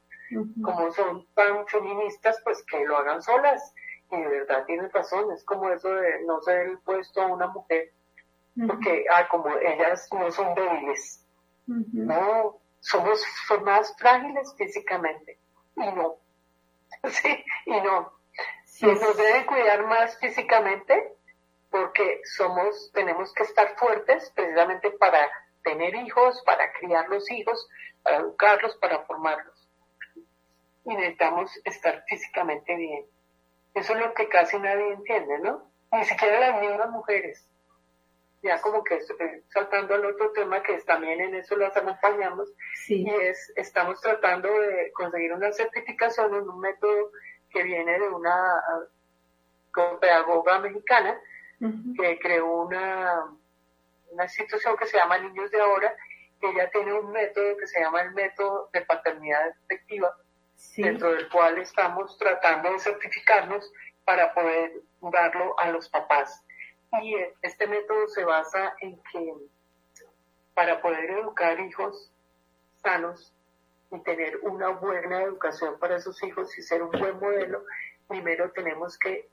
como son tan feministas, pues que lo hagan solas. Y de verdad tienen razón, es como eso de no ser el puesto a una mujer, porque ah, como ellas no son débiles, no, somos más frágiles físicamente, y no, <laughs> sí, y no. Sí, nos deben cuidar más físicamente porque somos, tenemos que estar fuertes precisamente para tener hijos, para criar los hijos, para educarlos, para formarlos y necesitamos estar físicamente bien. Eso es lo que casi nadie entiende, ¿no? Ni siquiera las mismas mujeres. Ya como que saltando al otro tema que también en eso las acompañamos y es, estamos tratando de conseguir una certificación en un método que viene de una psicopedagoga mexicana, que creó una, una institución que se llama Niños de Ahora, ella tiene un método que se llama el método de paternidad efectiva, dentro del cual estamos tratando de certificarnos para poder darlo a los papás. Y este método se basa en que para poder educar hijos sanos y tener una buena educación para sus hijos y ser un buen modelo, primero tenemos que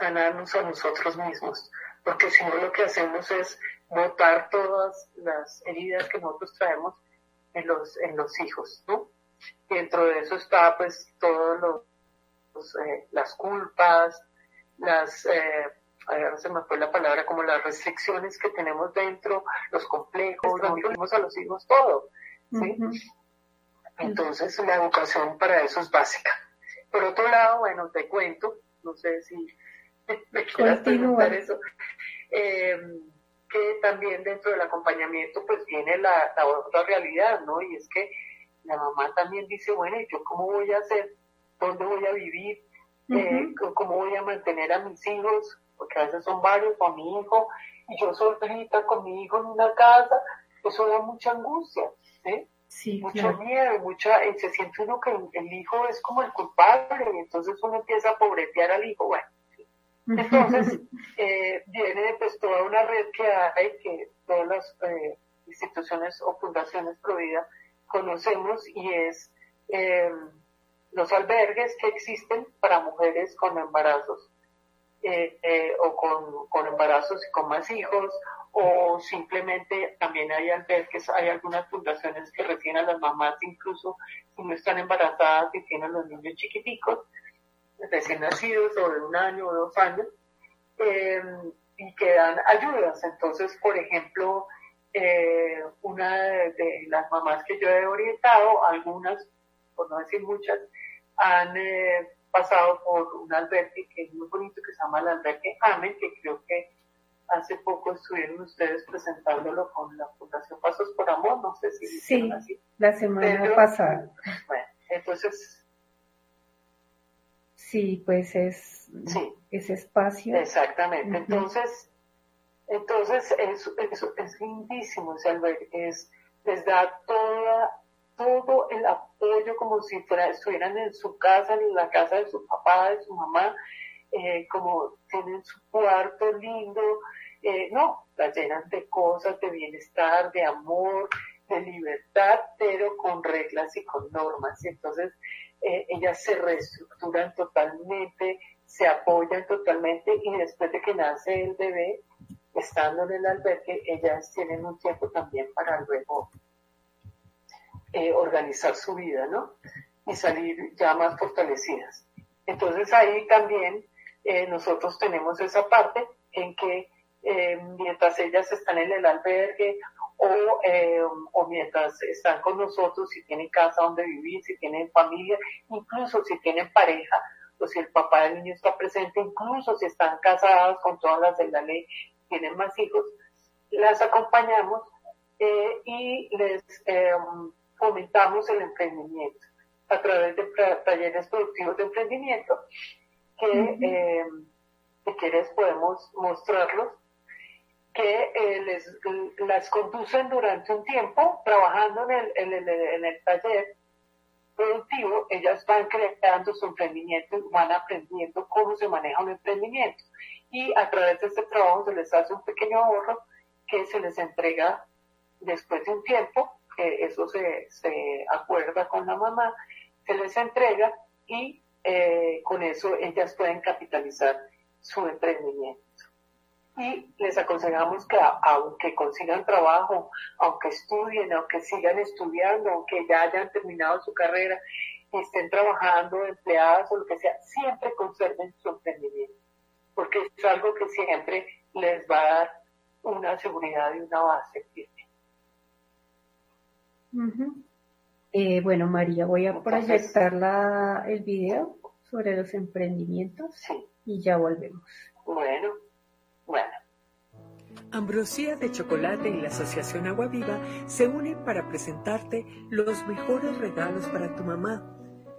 sanarnos a nosotros mismos, porque si no lo que hacemos es botar todas las heridas que nosotros traemos en los, en los hijos, ¿no? Y dentro de eso está pues todas los, eh, las culpas, las, eh, ahora se me fue la palabra, como las restricciones que tenemos dentro, los complejos, nos a los hijos todo, ¿sí? Entonces la educación para eso es básica. Por otro lado, bueno, te cuento, no sé si <laughs> me quieras preguntar eso, eh, que también dentro del acompañamiento pues viene la, otra realidad, ¿no? Y es que la mamá también dice, bueno, ¿y yo cómo voy a hacer? ¿Dónde voy a vivir? Eh, ¿Cómo voy a mantener a mis hijos? Porque a veces son varios, o a mi hijo, y yo solita con mi hijo en una casa, eso da mucha angustia, ¿sí? Sí, mucho miedo, mucha, eh, se siente uno que el hijo es como el culpable, y entonces uno empieza a pobretear al hijo, bueno. Entonces, <laughs> eh, viene pues toda una red que hay, que todas las eh, instituciones o fundaciones Provida conocemos, y es em, los albergues que existen para mujeres con embarazos, o con, con embarazos y con más hijos, o simplemente también hay albergues, hay algunas fundaciones que reciben a las mamás incluso si no están embarazadas y tienen los niños chiquiticos, recién nacidos o de un año o dos años, em, y que dan ayudas. Entonces, por ejemplo, eh, una de, las mamás que yo he orientado, algunas, por no decir muchas, han eh, pasado por un albergue que es muy bonito, que se llama el albergue AMEN, que creo que hace poco estuvieron ustedes presentándolo con la Fundación Pasos por Amor, no sé si sí, así. la semana pasada. Bueno, entonces... Sí, pues es sí, ese espacio. Exactamente, entonces, entonces es, es, es lindísimo ese albergue, es, les da toda, todo el apoyo como si estuvieran en su casa, en la casa de su papá, de su mamá, eh, como tienen su cuarto lindo, eh, no, la llenan de cosas, de bienestar, de amor, de libertad, pero con reglas y con normas. Y entonces eh, ellas se reestructuran totalmente, se apoyan totalmente y después de que nace el bebé, estando en el albergue, ellas tienen un tiempo también para luego organizar su vida, ¿no? Y salir ya más fortalecidas. Entonces ahí también eh, nosotros tenemos esa parte en que eh, mientras ellas están en el albergue o, eh, o mientras están con nosotros, si tienen casa donde vivir, si tienen familia, incluso si tienen pareja, o si el papá del niño está presente, incluso si están casadas con todas las de la ley, tienen más hijos, las acompañamos y les fomentamos el emprendimiento a través de talleres productivos de emprendimiento que eh, si quieres podemos mostrarlos, que eh, les, las conducen durante un tiempo trabajando en el, en el, taller productivo, ellas van creando su emprendimiento van aprendiendo cómo se maneja un emprendimiento. Y a través de este trabajo se les hace un pequeño ahorro que se les entrega después de un tiempo, que eso se, se acuerda con la mamá, se les entrega y eh, con eso ellas pueden capitalizar su emprendimiento. Y les aconsejamos que aunque consigan trabajo, aunque estudien, aunque sigan estudiando, aunque ya hayan terminado su carrera, estén trabajando, empleadas o lo que sea, siempre conserven su emprendimiento, porque es algo que siempre les va a dar una seguridad y una base firme. Eh, bueno, María, voy a proyectar la, el video sobre los emprendimientos y ya volvemos. Bueno, Ambrosía de Chocolate y la Asociación Agua Viva se unen para presentarte los mejores regalos para tu mamá.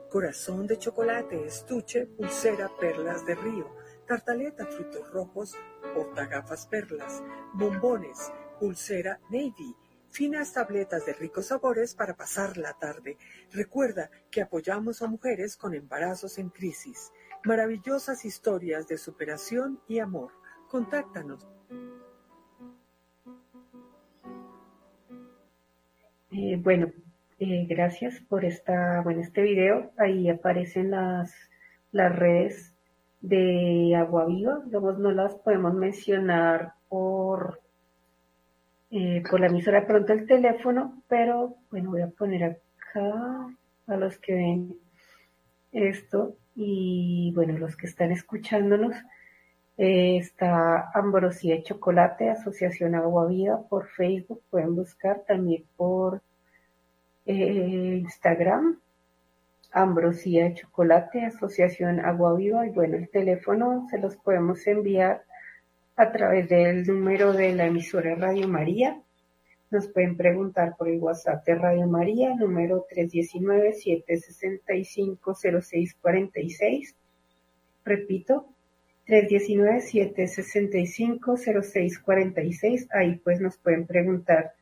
Corazón de chocolate, estuche, pulsera, perlas de río tartaleta frutos rojos, portagafas perlas, bombones, pulsera navy, finas tabletas de ricos sabores para pasar la tarde. Recuerda que apoyamos a mujeres con embarazos en crisis. Maravillosas historias de superación y amor. Contáctanos. Eh, bueno, eh, gracias por esta, bueno, este video. Ahí aparecen las, las redes de Agua Viva. Digamos, no las podemos mencionar por, eh, por la emisora pronto el teléfono, pero bueno, voy a poner acá a los que ven esto y bueno, los que están escuchándonos. Eh, está Ambrosía Chocolate, Asociación Agua Viva por Facebook, pueden buscar también por eh, Instagram, Ambrosía Chocolate, Asociación Agua Viva, y bueno, el teléfono se los podemos enviar a través del número de la emisora Radio María. Nos pueden preguntar por el WhatsApp de Radio María, número 319-765-0646. Repito, 319-765-0646. Ahí pues nos pueden preguntar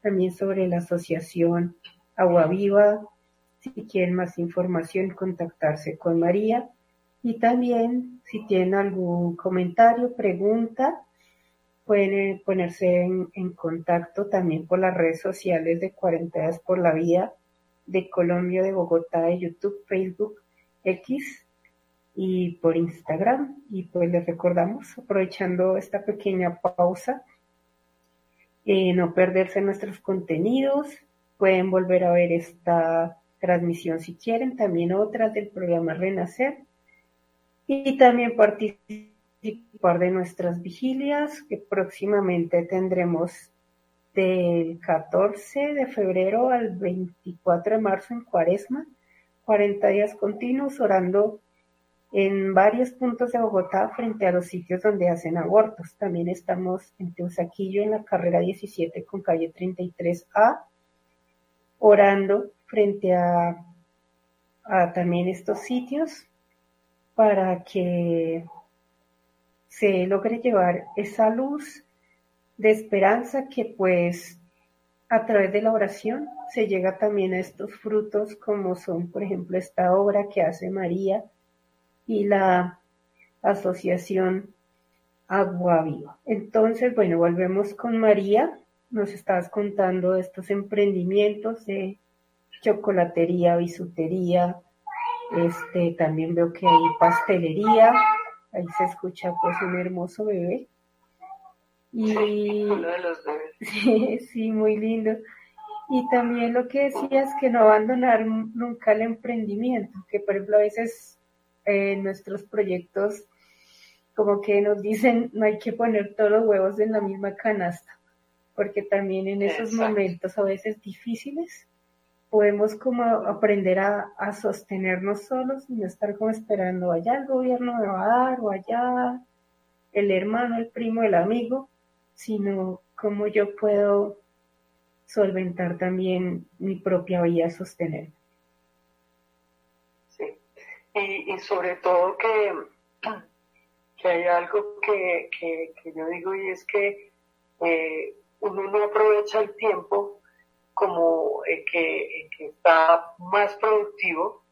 también sobre la asociación Agua Viva, si quieren más información, contactarse con María. Y también, si tienen algún comentario, pregunta, pueden ponerse en, contacto también por las redes sociales de Cuarentenas por la Vida de Colombia, de Bogotá, de YouTube, Facebook, X y por Instagram. Y pues les recordamos, aprovechando esta pequeña pausa, eh, no perderse nuestros contenidos, Pueden volver a ver esta transmisión si quieren, también otras del programa Renacer y también participar de nuestras vigilias que próximamente tendremos del 14 de febrero al 24 de marzo en Cuaresma, 40 días continuos orando en varios puntos de Bogotá frente a los sitios donde hacen abortos. También estamos en Teusaquillo en la carrera 17 con calle 33A orando frente a, también estos sitios para que se logre llevar esa luz de esperanza que pues a través de la oración se llega también a estos frutos como son por ejemplo esta obra que hace María y la asociación Agua Viva. Entonces, bueno, volvemos con María nos estabas contando de estos emprendimientos de chocolatería, bisutería, este, también veo que hay pastelería, ahí se escucha pues un hermoso bebé. Y uno de los bebés. <laughs> Sí, sí, muy lindo. Y también lo que decías, que no abandonar nunca el emprendimiento, que por ejemplo a veces en nuestros proyectos como que nos dicen no hay que poner todos los huevos en la misma canasta porque también en esos momentos a veces difíciles podemos como aprender a, sostenernos solos y no estar como esperando allá el gobierno me va a dar o allá el hermano, el primo, el amigo, sino cómo yo puedo solventar también mi propia vida, sostener. Y, sobre todo que, que hay algo que, yo digo y es que eh, uno no aprovecha el tiempo como eh, que, está más productivo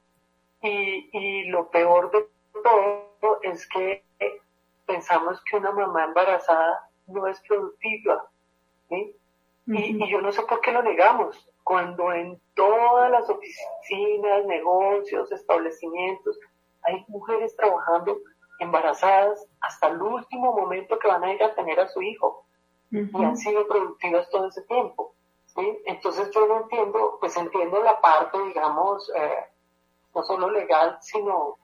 y, lo peor de todo es que pensamos que una mamá embarazada no es productiva. Y, y, yo no sé por qué lo negamos, cuando en todas las oficinas, negocios, establecimientos, hay mujeres trabajando embarazadas hasta el último momento que van a ir a tener a su hijo y han sido productivas todo ese tiempo. ¿sí? Entonces yo no entiendo, pues entiendo la parte, digamos, eh, no solo legal, sino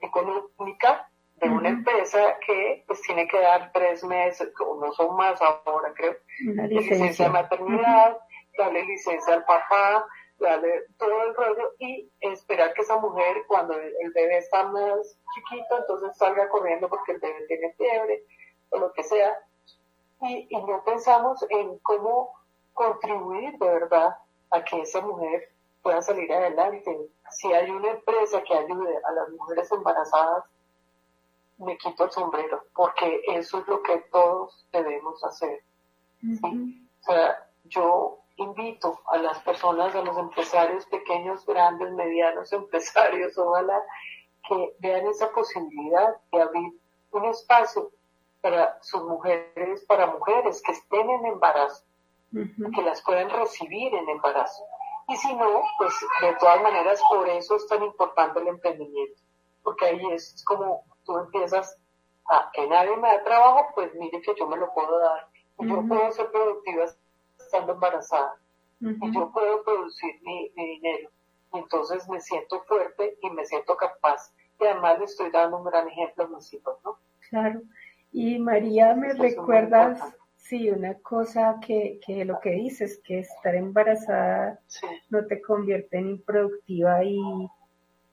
económica de una empresa que pues tiene que dar tres meses, o no son más ahora creo, de licencia de maternidad, darle licencia al papá, darle todo el rollo y esperar que esa mujer cuando el bebé está más chiquito entonces salga corriendo porque el bebé tiene fiebre o lo que sea y, no pensamos en cómo contribuir de verdad a que esa mujer pueda salir adelante. Si hay una empresa que ayude a las mujeres embarazadas, me quito el sombrero, porque eso es lo que todos debemos hacer. O sea, yo invito a las personas, a los empresarios pequeños, grandes, medianos <laughs> empresarios, ojalá que vean esa posibilidad de abrir un espacio para sus mujeres, para mujeres que estén en embarazo, que las puedan recibir en embarazo. Y si no, pues de todas maneras por eso es tan importante el emprendimiento, porque ahí es como tú empiezas a que nadie me da trabajo, pues mire que yo me lo puedo dar. Y yo puedo ser productiva estando embarazada. Y yo puedo producir mi, dinero. Y entonces me siento fuerte y me siento capaz. Y además le estoy dando un gran ejemplo a mis hijos, ¿no? Claro. Y María, ¿me recuerdas, sí, una cosa que, que lo que dices, que estar embarazada no te convierte en improductiva y,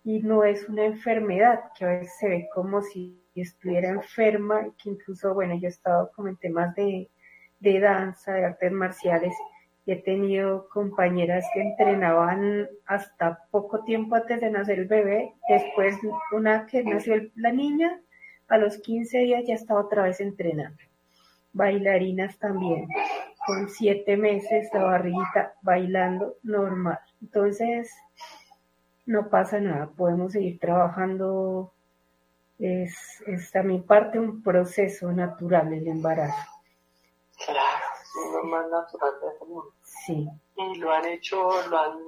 y no es una enfermedad, que a veces se ve como si estuviera enferma, que incluso, bueno, yo he estado como en temas de, de danza, de artes marciales, y he tenido compañeras que entrenaban hasta poco tiempo antes de nacer el bebé, después una que nació la niña, a los 15 días ya estaba otra vez entrenando. Bailarinas también, con siete meses la barriguita bailando normal. Entonces, no pasa nada, podemos seguir trabajando. Es, es también parte un proceso natural el embarazo. Lo más natural del mundo. Sí. Y lo han hecho, lo han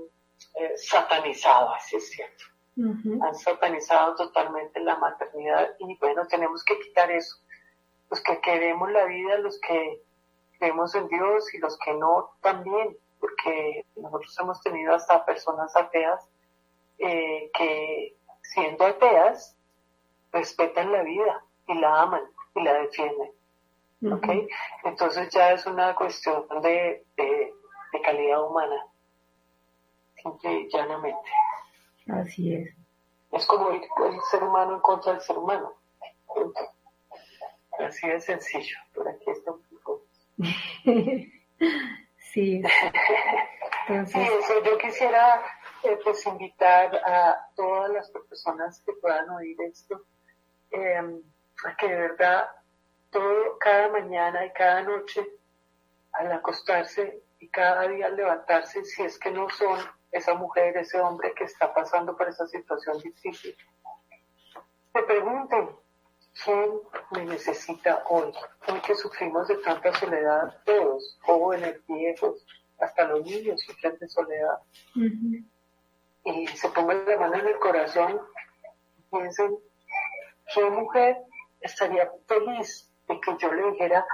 eh, satanizado, así es cierto. Han satanizado totalmente la maternidad y bueno, tenemos que quitar eso. Los que queremos la vida, los que creemos en Dios y los que no también, porque nosotros hemos tenido hasta personas ateas eh, que siendo ateas respetan la vida y la aman y la defienden. Entonces ya es una cuestión de, de, calidad humana, simple y llanamente. Así es. Es como el, ser humano en contra del ser humano. Así de sencillo. Por aquí está un poco. <laughs> sí. Entonces... yo quisiera eh, pues invitar a todas las personas que puedan oír esto em, a que de verdad todo, cada mañana y cada noche al acostarse y cada día al levantarse, si es que no son esa mujer, ese hombre que está pasando por esa situación difícil, se pregunten, ¿quién me necesita hoy? Hoy que sufrimos de tanta soledad, todos, jóvenes, viejos, hasta los niños sufren de soledad. Y se pongan la mano en el corazón y piensen, ¿qué mujer estaría feliz de que yo le dijera,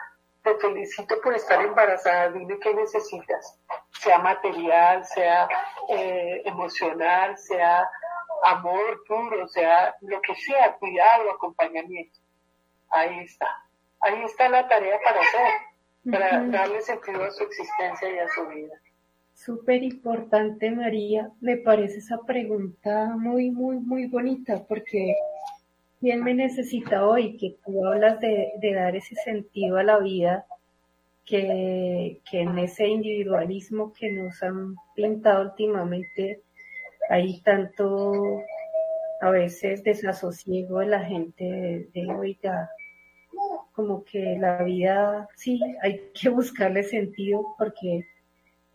te felicito por estar embarazada, dime qué necesitas, sea material, sea eh, emocional, sea amor puro, sea lo que sea, cuidado, acompañamiento. Ahí está. Ahí está la tarea para hacer, para darle sentido a su existencia y a su vida. Súper importante, María. Me parece esa pregunta muy, muy, muy bonita porque ¿quién me necesita hoy? Que tú hablas de, dar ese sentido a la vida, que, en ese individualismo que nos han pintado últimamente hay tanto a veces desasosiego de la gente de, de oiga, como que la vida sí hay que buscarle sentido porque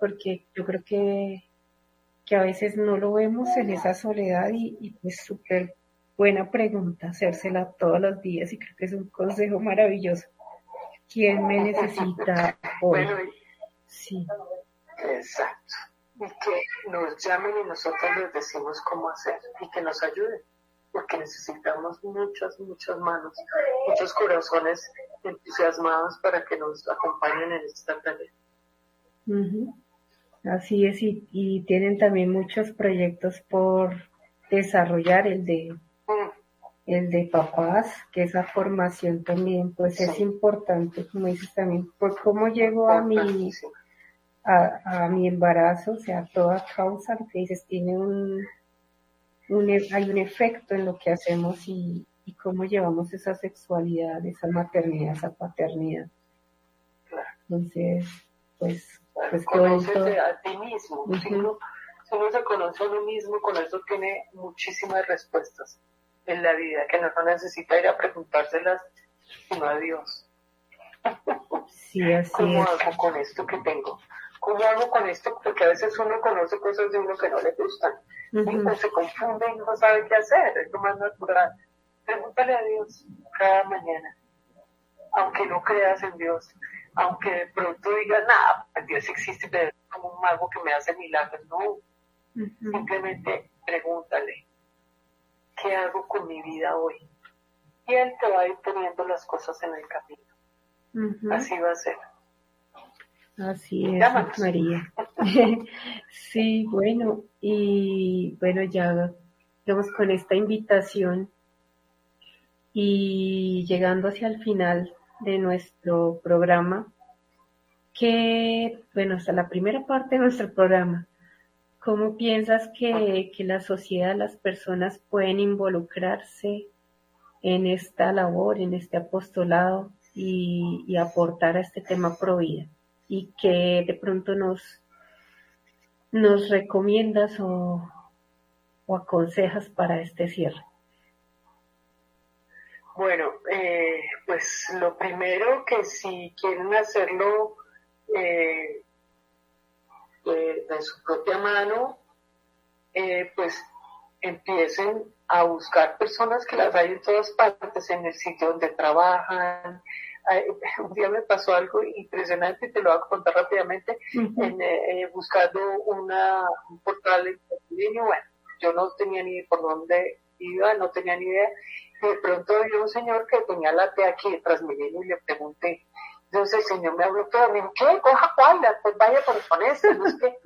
porque yo creo que, que a veces no lo vemos en esa soledad y, y pues súper buena pregunta, hacérsela todos los días y creo que es un consejo maravilloso. ¿Quién me necesita <laughs> hoy? sí. Exacto. Y que nos llamen y nosotros les decimos cómo hacer y que nos ayuden, porque necesitamos muchas, muchas manos, muchos corazones entusiasmados para que nos acompañen en esta tarea. Así es, y, y tienen también muchos proyectos por desarrollar, el de el de papás, que esa formación también pues es importante, como dices también, por cómo llego a mi, a, mi embarazo, o sea, toda causa, que dices, tiene un, un, e, hay un efecto en lo que hacemos y, y cómo llevamos esa sexualidad, esa maternidad, esa paternidad. Entonces, pues, pues a ti mismo, si, uno, se conoce a uno mismo, con eso tiene muchísimas respuestas en la vida, que no necesita ir a preguntárselas sino a Dios. Sí, así ¿Cómo hago con esto que tengo? ¿Cómo hago con esto? Porque a veces uno conoce cosas de uno que no le gustan. Y se confunde y no sabe qué hacer. Es lo más natural. Pregúntale a Dios cada mañana. Aunque no creas en Dios. Aunque de pronto digas, nada, pues Dios existe, pero como un mago que me hace milagros. No. Simplemente pregúntale. ¿Qué hago con mi vida hoy? Y Él te va a ir poniendo las cosas en el camino. Así va a ser. Así es, María. <laughs> sí, bueno, y bueno, ya digamos con esta invitación y llegando hacia el final de nuestro programa, que, bueno, hasta la primera parte de nuestro programa, ¿cómo piensas que, que la sociedad, las personas pueden involucrarse en esta labor, en este apostolado y, y aportar a este tema pro vida? y que de pronto nos, nos recomiendas o, aconsejas para este cierre? Bueno, eh, pues lo primero que si quieren hacerlo eh, de, su propia mano, eh, pues empiecen a buscar personas que las hay en todas partes, en el sitio donde trabajan, <laughs> un día me pasó algo impresionante, te lo voy a contar rápidamente, en, eh, buscando una, un portal en bueno, yo no tenía ni por dónde iba, no tenía ni idea, de pronto vi un señor que tenía la T aquí detrás de y le pregunté, entonces el señor me habló todo, me dijo, ¿qué? Coja cuál, pues vaya por ponerse, no es que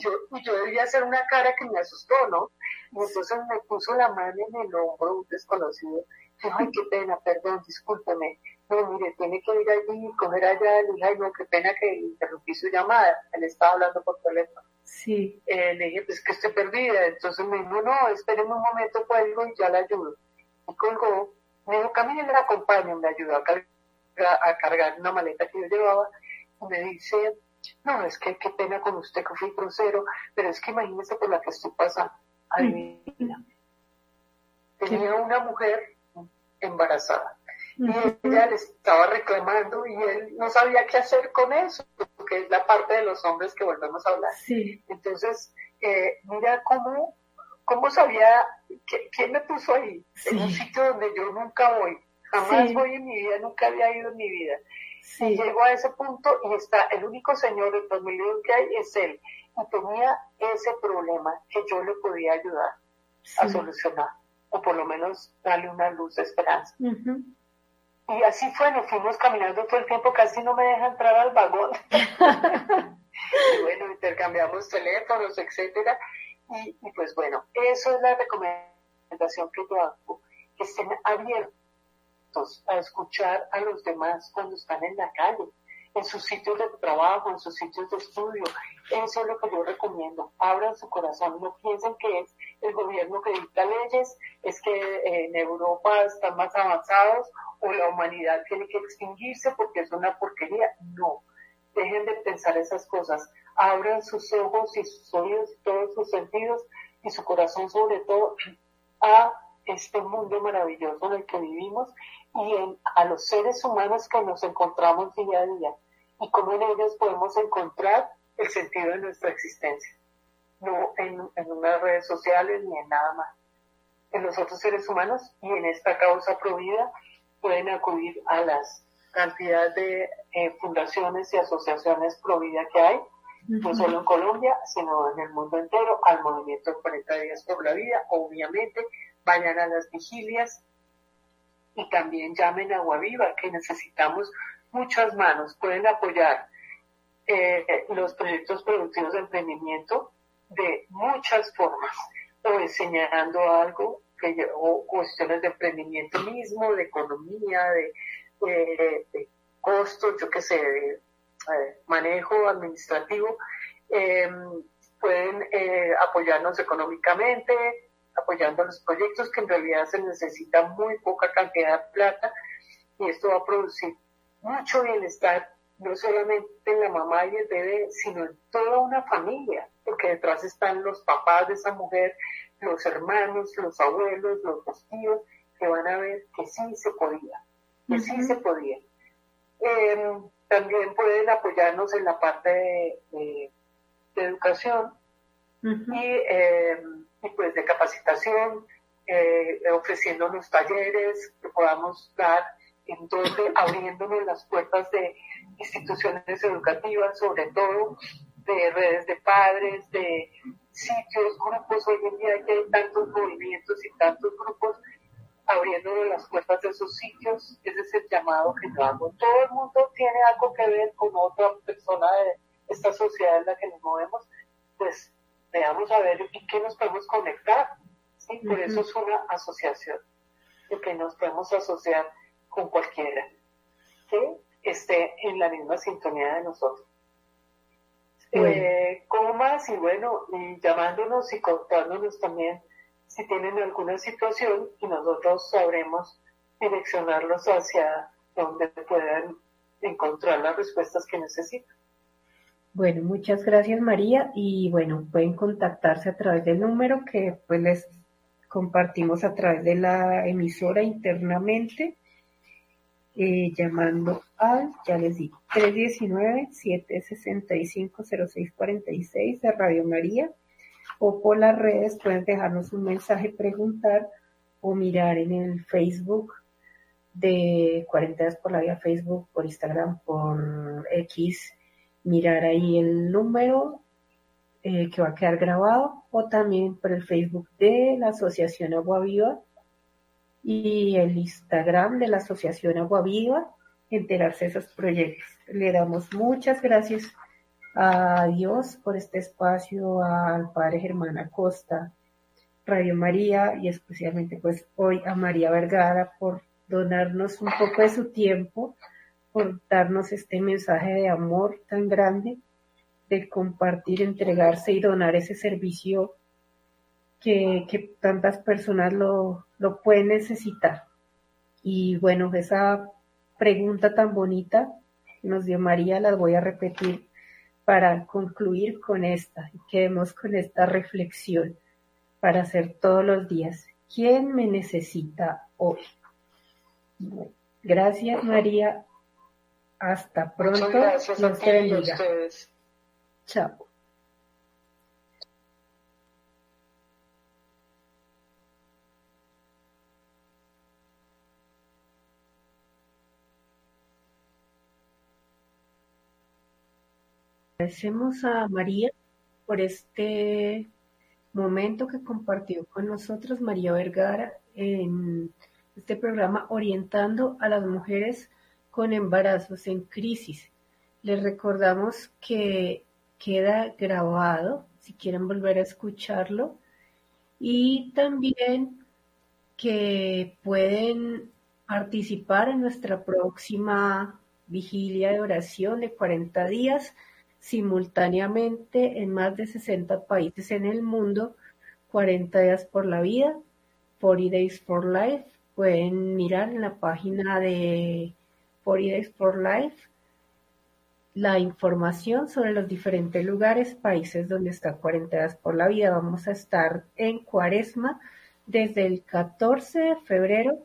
yo, yo debía hacer una cara que me asustó, ¿no? Y entonces me puso la mano en el hombro un desconocido, ay, qué pena, perdón, discúlpeme, no, mire, tiene que ir allí y coger allá. Le dije, ay, no, qué pena que interrumpí su llamada. Él estaba hablando por teléfono. Sí. Eh, le dije, pues que estoy perdida. Entonces me dijo, no, espérenme un momento, cuelgo y ya la ayudo. Y colgó. Me dijo, camine, le acompaño. Me ayudó a, a cargar una maleta que yo llevaba. Y me dice, no, es que qué pena con usted que fui grosero, pero es que imagínese por la que estoy pasando. Adivina. Tenía una mujer embarazada y ella le estaba reclamando y él no sabía qué hacer con eso, porque es la parte de los hombres que volvemos a hablar. Entonces, eh, mira cómo, cómo sabía, quién me puso ahí, en un sitio donde yo nunca voy, jamás voy en mi vida, nunca había ido en mi vida. Y llego a ese punto y está el único señor en familia que hay es él. Y tenía ese problema que yo le podía ayudar a solucionar, o por lo menos darle una luz de esperanza. Y así fue, nos fuimos caminando todo el tiempo, casi no me deja entrar al vagón. <laughs> y bueno, intercambiamos teléfonos, etcétera. Y, pues bueno, eso es la recomendación que yo hago, que estén abiertos a escuchar a los demás cuando están en la calle en sus sitios de trabajo, en sus sitios de estudio. Eso es lo que yo recomiendo. Abran su corazón, no piensen que es el gobierno que dicta leyes, es que en Europa están más avanzados o la humanidad tiene que extinguirse porque es una porquería. No, dejen de pensar esas cosas. Abran sus ojos y sus oídos y todos sus sentidos y su corazón sobre todo a este mundo maravilloso en el que vivimos y en, a los seres humanos que nos encontramos día a día y cómo en ellos podemos encontrar el sentido de nuestra existencia, no en, en unas redes sociales ni en nada más. En los otros seres humanos y en esta causa provida pueden acudir a las cantidades de eh, fundaciones y asociaciones provida que hay, no solo en Colombia, sino en el mundo entero, al movimiento 40 días por la vida, obviamente, vayan a las vigilias y también llamen a Agua Viva, que necesitamos muchas manos, pueden apoyar eh, los proyectos productivos de emprendimiento de muchas formas, o enseñando algo, que, o cuestiones de emprendimiento mismo, de economía, de, de, costos, yo qué sé, de eh, manejo administrativo, em, pueden eh, apoyarnos económicamente, apoyando los proyectos que en realidad se necesita muy poca cantidad de plata y esto va a producir mucho bienestar no solamente en la mamá y el bebé, sino en toda una familia, porque detrás están los papás de esa mujer, los hermanos, los abuelos, los tíos, que van a ver que sí se podía, que sí se podía. Em, también pueden apoyarnos en la parte de, educación. Em, y, pues de capacitación, eh, ofreciéndonos talleres que podamos dar en donde abriéndonos las puertas de instituciones educativas, sobre todo de redes de padres, de sitios, grupos. Hoy en día hay tantos movimientos y tantos grupos abriéndonos las puertas de esos sitios. Ese es el llamado que yo hago. Todo el mundo tiene algo que ver con otra persona de esta sociedad en la que nos movemos. Pues veamos a ver en qué nos podemos conectar. ¿sí? Por eso es una asociación, que nos podemos asociar con cualquiera que esté en la misma sintonía de nosotros. Eh, ¿Cómo más? Y bueno, y llamándonos y contándonos también si tienen alguna situación y nosotros sabremos direccionarlos hacia donde puedan encontrar las respuestas que necesitan. Bueno, muchas gracias María. Y bueno, pueden contactarse a través del número que pues les compartimos a través de la emisora internamente eh, llamando al, ya les digo, 319-765-0646 de Radio María. O por las redes pueden dejarnos un mensaje, preguntar o mirar en el Facebook de 40 días por la vía Facebook, por Instagram, por X, mirar ahí el número eh, que va a quedar grabado o también por el Facebook de la Asociación Agua Viva y el Instagram de la Asociación Agua Viva, enterarse de esos proyectos. Le damos muchas gracias a Dios por este espacio, al Padre Germán Acosta, Radio María y especialmente pues hoy a María Vergara por donarnos un poco de su tiempo, por darnos este mensaje de amor tan grande, de compartir, entregarse y donar ese servicio que, tantas personas lo, lo pueden necesitar. Y bueno, esa pregunta tan bonita que nos dio María la voy a repetir para concluir con esta y quedemos con esta reflexión para hacer todos los días. ¿Quién me necesita hoy? gracias María. Hasta pronto. Nos Chao. Agradecemos a María por este momento que compartió con nosotros María Vergara en este programa orientando a las mujeres con embarazos en crisis. Les recordamos que queda grabado si quieren volver a escucharlo y también que pueden participar en nuestra próxima vigilia de oración de 40 días simultáneamente en más de 60 países en el mundo, 40 días por la vida, 40 Days for Life. Pueden mirar en la página de 40 Days for Life la información sobre los diferentes lugares, países donde está 40 días por la vida. Vamos a estar en Cuaresma desde el 14 de febrero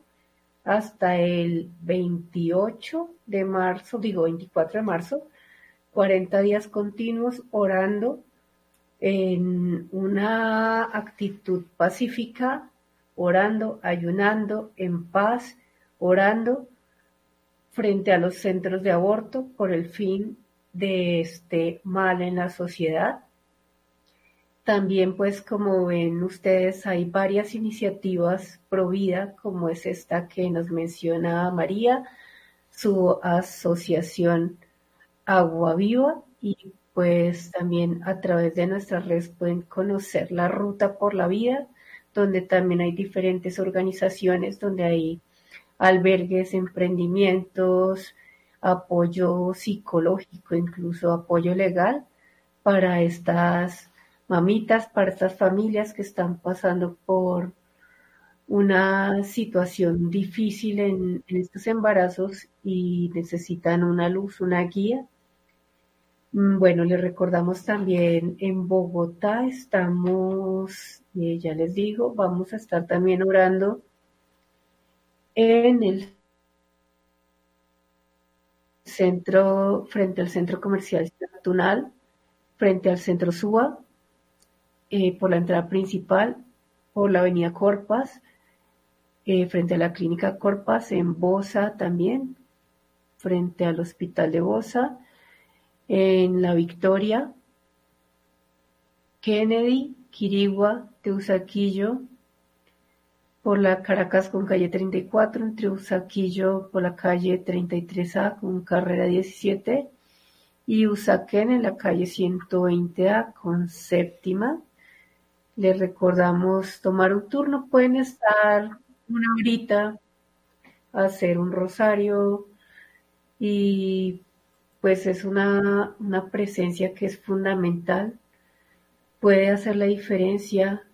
hasta el 28 de marzo, digo 24 de marzo, 40 días continuos orando en una actitud pacífica, orando, ayunando, en paz, orando frente a los centros de aborto por el fin de este mal en la sociedad. También, pues, como ven ustedes, hay varias iniciativas pro vida, como es esta que nos menciona María, su asociación Agua Viva y pues también a través de nuestras redes pueden conocer la Ruta por la Vida, donde también hay diferentes organizaciones, donde hay albergues, emprendimientos, apoyo psicológico, incluso apoyo legal para estas mamitas, para estas familias que están pasando por una situación difícil en, estos embarazos y necesitan una luz, una guía. Mm, bueno, les recordamos también en Bogotá estamos, eh, ya les digo, vamos a estar también orando en el centro, frente al centro comercial Tunal, frente al centro SUA, eh, por la entrada principal, por la avenida Corpas, eh, frente a la clínica Corpas, en Bosa también, frente al hospital de Bosa, en La Victoria, Kennedy, Quirigua, Teusaquillo, por la Caracas con calle 34, entre Usaquillo por la calle 33A con carrera 17 y Usaquén en la calle 120A con séptima. Les recordamos tomar un turno, pueden estar una horita a hacer un rosario y pues es una, una presencia que es fundamental, puede hacer la diferencia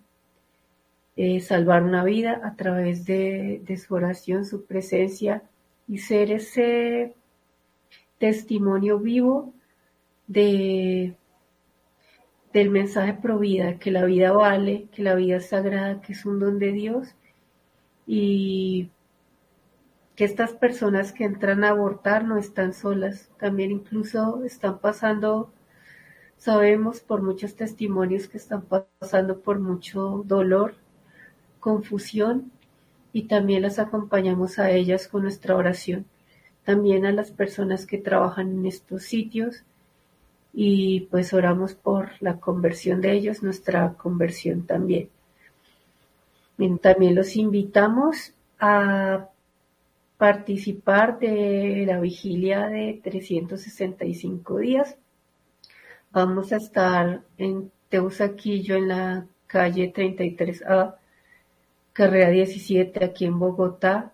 eh, salvar una vida a través de, su oración, su presencia y ser ese testimonio vivo de del mensaje pro vida, que la vida vale, que la vida es sagrada, que es un don de Dios y que estas personas que entran a abortar no están solas, también incluso están pasando, sabemos por muchos testimonios que están pasando por mucho dolor, confusión y también las acompañamos a ellas con nuestra oración. También a las personas que trabajan en estos sitios y pues oramos por la conversión de ellos, nuestra conversión también. También los invitamos a participar de la vigilia de 365 días. Vamos a estar en Teusaquillo en la calle 33A carrera 17 aquí en Bogotá,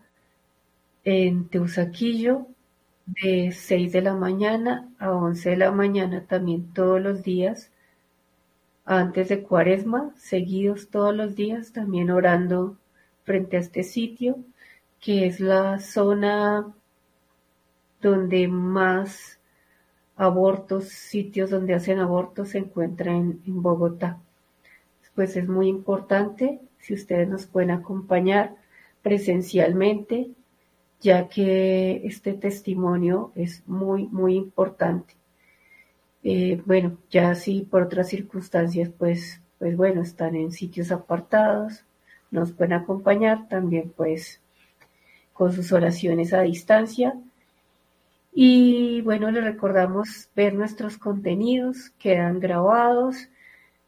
en Teusaquillo, de 6 de la mañana a 11 de la mañana también todos los días, antes de cuaresma, seguidos todos los días, también orando frente a este sitio, que es la zona donde más abortos, sitios donde hacen abortos se encuentran en Bogotá. Pues es muy importante si ustedes nos pueden acompañar presencialmente, ya que este testimonio es muy, muy importante. Eh, bueno, ya si por otras circunstancias, pues, pues bueno, están en sitios apartados, nos pueden acompañar también, pues, con sus oraciones a distancia. Y bueno, les recordamos ver nuestros contenidos, quedan grabados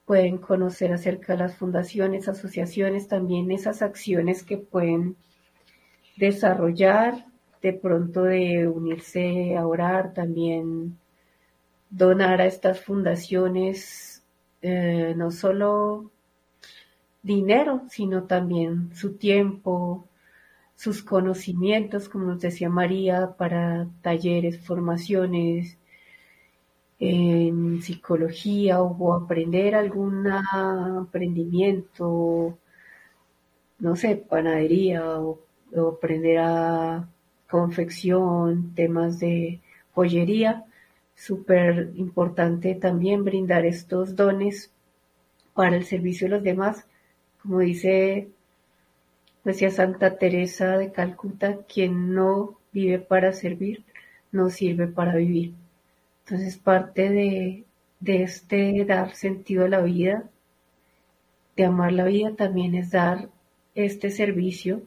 pueden conocer acerca de las fundaciones, asociaciones, también esas acciones que pueden desarrollar, de pronto de unirse a orar, también donar a estas fundaciones eh, no solo dinero, sino también su tiempo, sus conocimientos, como nos decía María, para talleres, formaciones, en psicología o aprender algún aprendimiento, no sé, panadería o, aprender a confección, temas de joyería. Súper importante también brindar estos dones para el servicio de los demás. Como dice, decía Santa Teresa de Calcuta, quien no vive para servir, no sirve para vivir. Entonces parte de, este dar sentido a la vida, de amar la vida, también es dar este servicio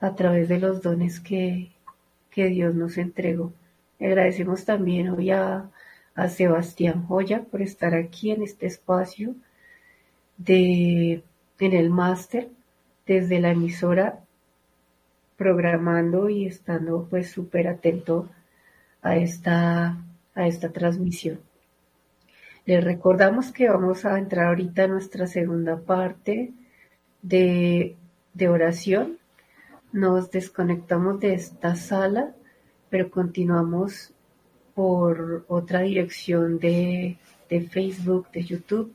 a través de los dones que, Dios nos entregó. Agradecemos también hoy a, a, Sebastián Joya por estar aquí en este espacio de, en el máster desde la emisora programando y estando pues súper atento a esta a esta transmisión. Les recordamos que vamos a entrar ahorita a nuestra segunda parte de, oración. Nos desconectamos de esta sala, pero continuamos por otra dirección de, de Facebook, de YouTube,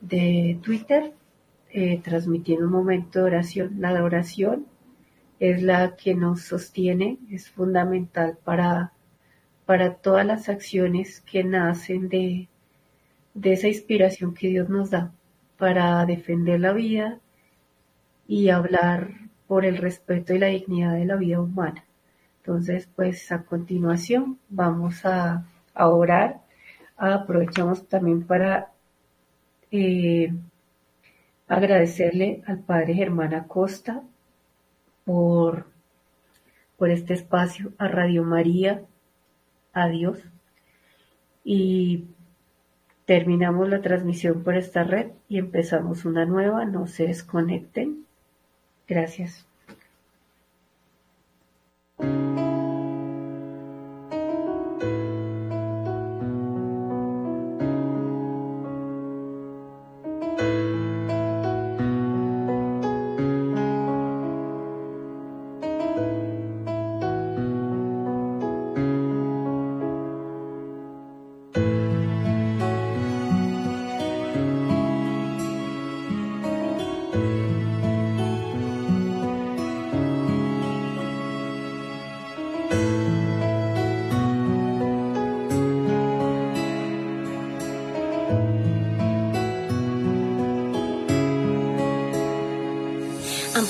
de Twitter. eh, transmitiendo un momento de oración. La oración es la que nos sostiene, es fundamental para, para todas las acciones que nacen de, esa inspiración que Dios nos da para defender la vida y hablar por el respeto y la dignidad de la vida humana. Entonces, pues a continuación vamos a, orar. Aprovechamos también para eh, agradecerle al Padre Germán Acosta por, por este espacio, a Radio María, a Dios. Y terminamos la transmisión por esta red y empezamos una nueva. No se desconecten. Gracias.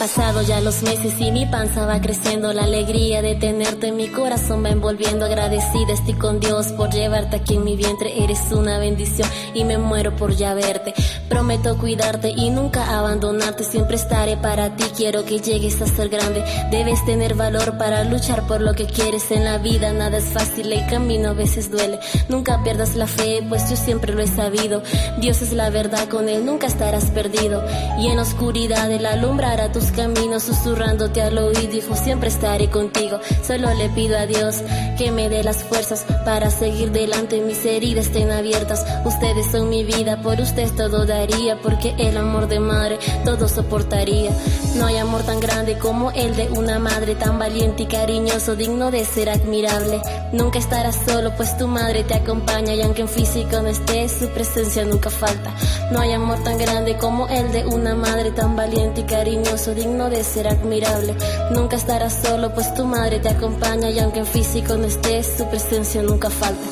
pasar. Pasado ya los meses y mi panza va creciendo. La alegría de tenerte en mi corazón va envolviendo. Agradecida estoy con Dios por llevarte aquí en mi vientre. Eres una bendición y me muero por ya verte. Prometo cuidarte y nunca abandonarte. Siempre estaré para ti. Quiero que llegues a ser grande. Debes tener valor para luchar por lo que quieres en la vida. Nada es fácil, el camino a veces duele. Nunca pierdas la fe, pues yo siempre lo he sabido. Dios es la verdad, con él nunca estarás perdido. Y en oscuridad él alumbrará tus camino susurrándote al oído, hijo, siempre estaré contigo. Solo le pido a Dios que me dé las fuerzas para seguir delante, mis heridas estén abiertas. Ustedes son mi vida, por ustedes todo daría, porque el amor de madre todo soportaría. No hay amor tan grande como el de una madre tan valiente y cariñoso, digno de ser admirable. Nunca estarás solo, pues tu madre te acompaña y aunque en físico no estés, su presencia nunca falta. No hay amor tan grande como el de una madre tan valiente y cariñoso, digno de ser admirable. Nunca estarás solo, pues tu madre te acompaña y aunque en físico no estés, su presencia nunca falta.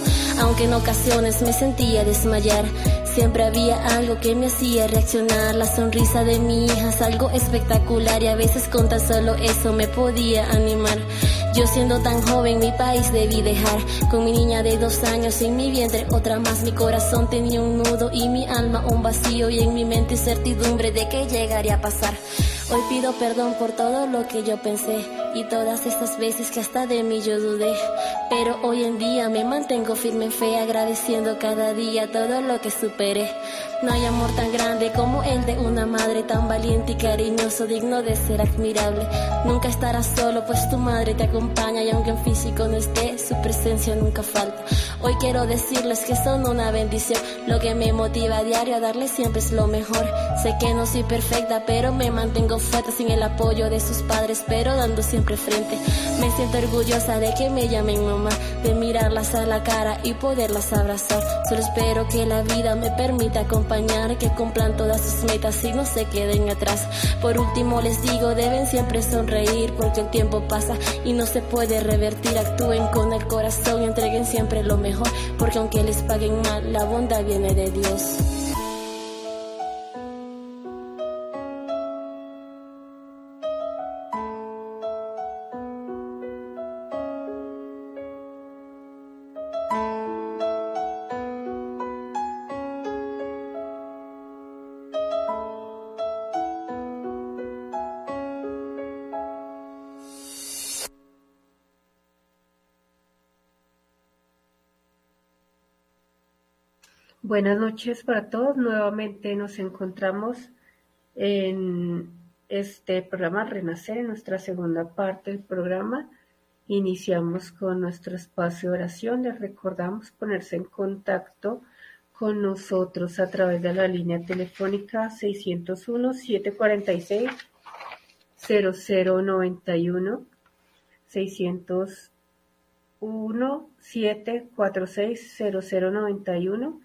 Aunque en ocasiones me sentía desmayar, siempre había algo que me hacía reaccionar. La sonrisa de mi hija es algo espectacular y a veces con tan solo eso me podía animar. Yo siendo tan joven mi país debí dejar Con mi niña de dos años en mi vientre otra más Mi corazón tenía un nudo y mi alma un vacío Y en mi mente certidumbre de que llegaría a pasar Hoy pido perdón por todo lo que yo pensé y todas estas veces que hasta de mí yo dudé. Pero hoy en día me mantengo firme en fe, agradeciendo cada día todo lo que superé. No hay amor tan grande como el de una madre tan valiente y cariñoso, digno de ser admirable. Nunca estarás solo, pues tu madre te acompaña y aunque en físico no esté, su presencia nunca falta. Hoy quiero decirles que son una bendición, lo que me motiva a diario a darles siempre es lo mejor. Sé que no soy perfecta, pero me mantengo fuerte sin el apoyo de sus padres, pero dando siempre frente. Me siento orgullosa de que me llamen mamá, de mirarlas a la cara y poderlas abrazar. Solo espero que la vida me permita acompañar, que cumplan todas sus metas y no se queden atrás. Por último les digo, deben siempre sonreír porque el tiempo pasa y no se puede revertir. Actúen con el corazón y entreguen siempre lo mejor, porque aunque les paguen mal, la bondad viene de Dios. Buenas noches para todos. Nuevamente nos encontramos en este programa Renacer, en nuestra segunda parte del programa. Iniciamos con nuestro espacio de oración. Les recordamos ponerse en contacto con nosotros a través de la línea telefónica 601-746-0091, 601-746-0091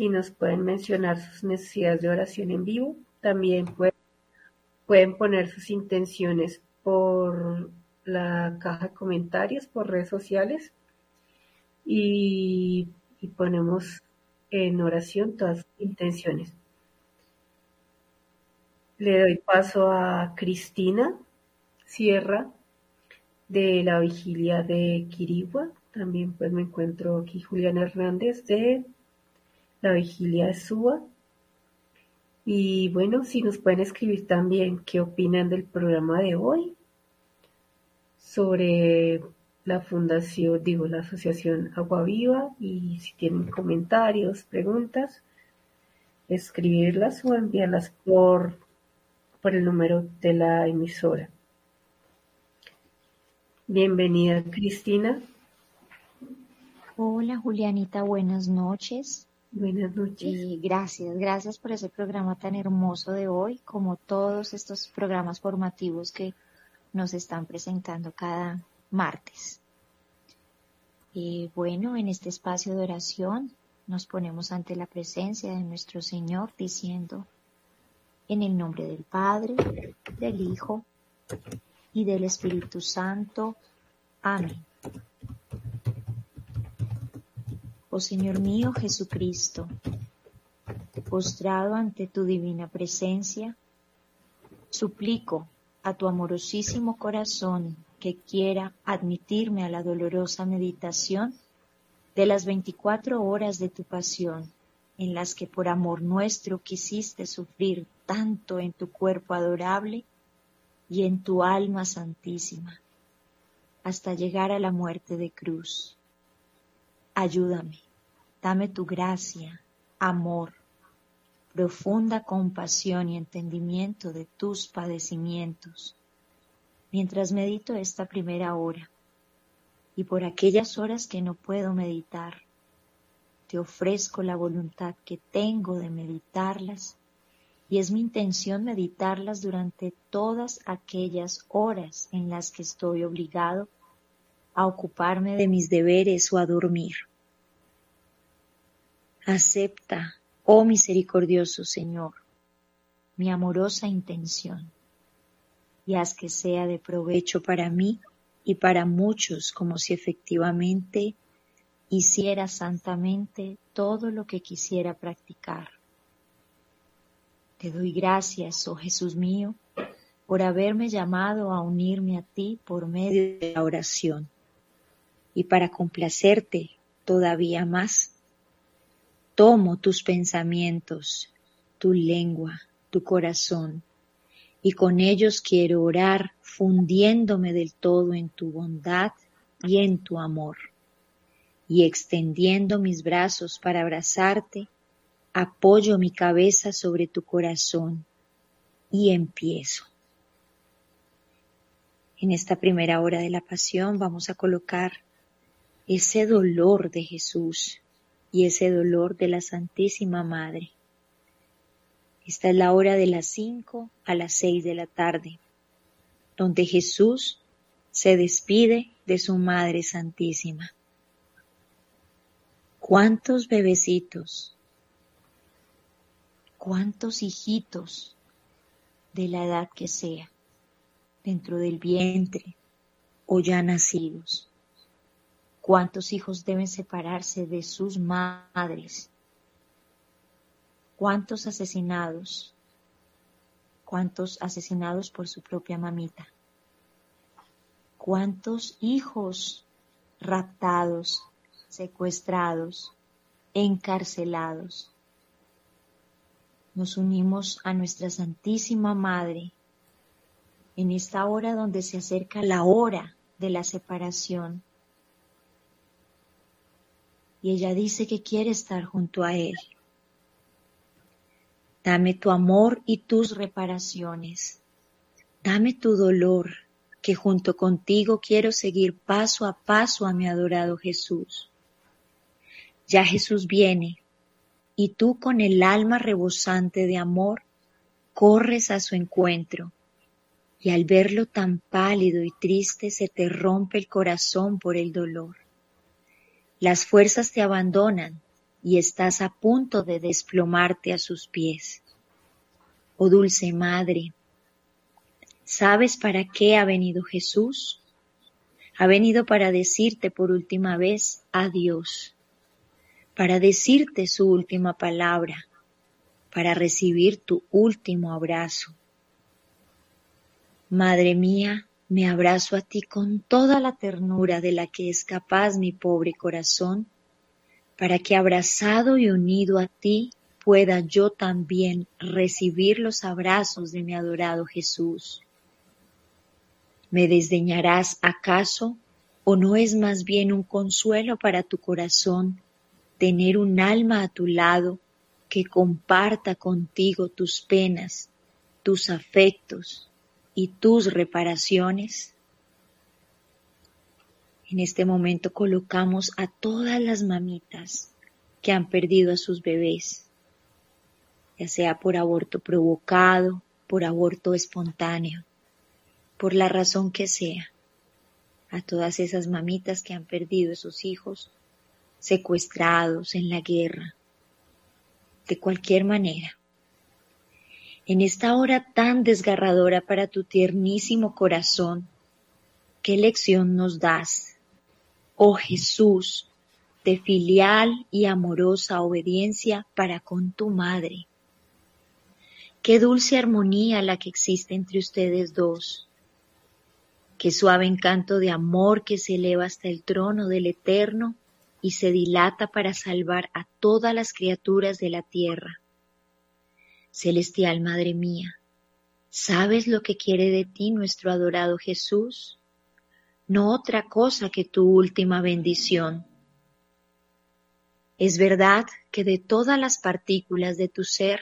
y nos pueden mencionar sus necesidades de oración en vivo también pueden poner sus intenciones por la caja de comentarios, por redes sociales y, y ponemos en oración todas sus intenciones. Le doy paso a Cristina Sierra de la vigilia de Quirigua. También pues me encuentro aquí Julián Hernández de la vigilia de Suba. Y bueno, si nos pueden escribir también qué opinan del programa de hoy sobre la fundación, digo, la asociación Agua Viva y si tienen comentarios, preguntas, escribirlas o enviarlas por por el número de la emisora. Bienvenida, Cristina. Hola, Julianita, buenas noches. Buenas noches. Gracias, gracias por ese programa tan hermoso de hoy, como todos estos programas formativos que nos están presentando cada martes. Bueno, en este espacio de oración nos ponemos ante la presencia de nuestro Señor diciendo, en el nombre del Padre, del Hijo y del Espíritu Santo. Amén. Oh Señor mío Jesucristo, postrado ante tu divina presencia, suplico a tu amorosísimo corazón que quiera admitirme a la dolorosa meditación de las veinticuatro horas de tu pasión en las que por amor nuestro quisiste sufrir tanto en tu cuerpo adorable y en tu alma santísima, hasta llegar a la muerte de cruz. Ayúdame, dame tu gracia, amor, profunda compasión y entendimiento de tus padecimientos, mientras medito esta primera hora y por aquellas horas que no puedo meditar te ofrezco la voluntad que tengo de meditarlas y es mi intención meditarlas durante todas aquellas horas en las que estoy obligado a ocuparme de mis deberes o a dormir. Acepta, oh misericordioso Señor, mi amorosa intención y haz que sea de provecho para mí y para muchos como si efectivamente hiciera santamente todo lo que quisiera practicar. Te doy gracias, oh Jesús mío, por haberme llamado a unirme a ti por medio de la oración. Y para complacerte todavía más, tomo tus pensamientos, tu lengua, tu corazón, y con ellos quiero orar fundiéndome del todo en tu bondad y en tu amor y extendiendo mis brazos para abrazarte, apoyo mi cabeza sobre tu corazón y empiezo. En esta primera hora de la pasión vamos a colocar ese dolor de Jesús y ese dolor de la Santísima Madre. Esta es la hora de las cinco a las seis de la tarde, donde Jesús se despide de su Madre Santísima. ¿Cuántos bebecitos? ¿Cuántos hijitos de la edad que sea dentro del vientre o ya nacidos? ¿Cuántos hijos deben separarse de sus madres? ¿Cuántos asesinados? ¿Cuántos asesinados por su propia mamita? ¿Cuántos hijos raptados secuestrados, encarcelados. Nos unimos a nuestra Santísima Madre en esta hora donde se acerca la hora de la separación. Y ella dice que quiere estar junto a Él. Dame tu amor y tus reparaciones. Dame tu dolor, que junto contigo quiero seguir paso a paso a mi adorado Jesús. Ya Jesús viene, y tú con el alma rebosante de amor corres a su encuentro, y al verlo tan pálido y triste se te rompe el corazón por el dolor. Las fuerzas te abandonan y estás a punto de desplomarte a sus pies. Oh dulce Madre, ¿sabes para qué ha venido Jesús? Ha venido para decirte por última vez adiós, para decirte su última palabra, para recibir tu último abrazo. Madre mía, me abrazo a ti con toda la ternura de la que es capaz mi pobre corazón, para que abrazado y unido a ti pueda yo también recibir los abrazos de mi adorado Jesús. ¿Me desdeñarás acaso o no es más bien un consuelo para tu corazón tener un alma a tu lado que comparta contigo tus penas, tus afectos y tus reparaciones? En este momento colocamos a todas las mamitas que han perdido a sus bebés ya sea por aborto provocado, por aborto espontáneo, por la razón que sea, a todas esas mamitas que han perdido a sus hijos secuestrados en la guerra, de cualquier manera. En esta hora tan desgarradora para tu tiernísimo corazón, ¿qué lección nos das? Oh Jesús, de filial y amorosa obediencia para con tu madre. Qué dulce armonía la que existe entre ustedes dos. Qué suave encanto de amor que se eleva hasta el trono del Eterno y se dilata para salvar a todas las criaturas de la tierra. Celestial Madre mía, ¿sabes lo que quiere de ti nuestro adorado Jesús? No otra cosa que tu última bendición. Es verdad que de todas las partículas de tu ser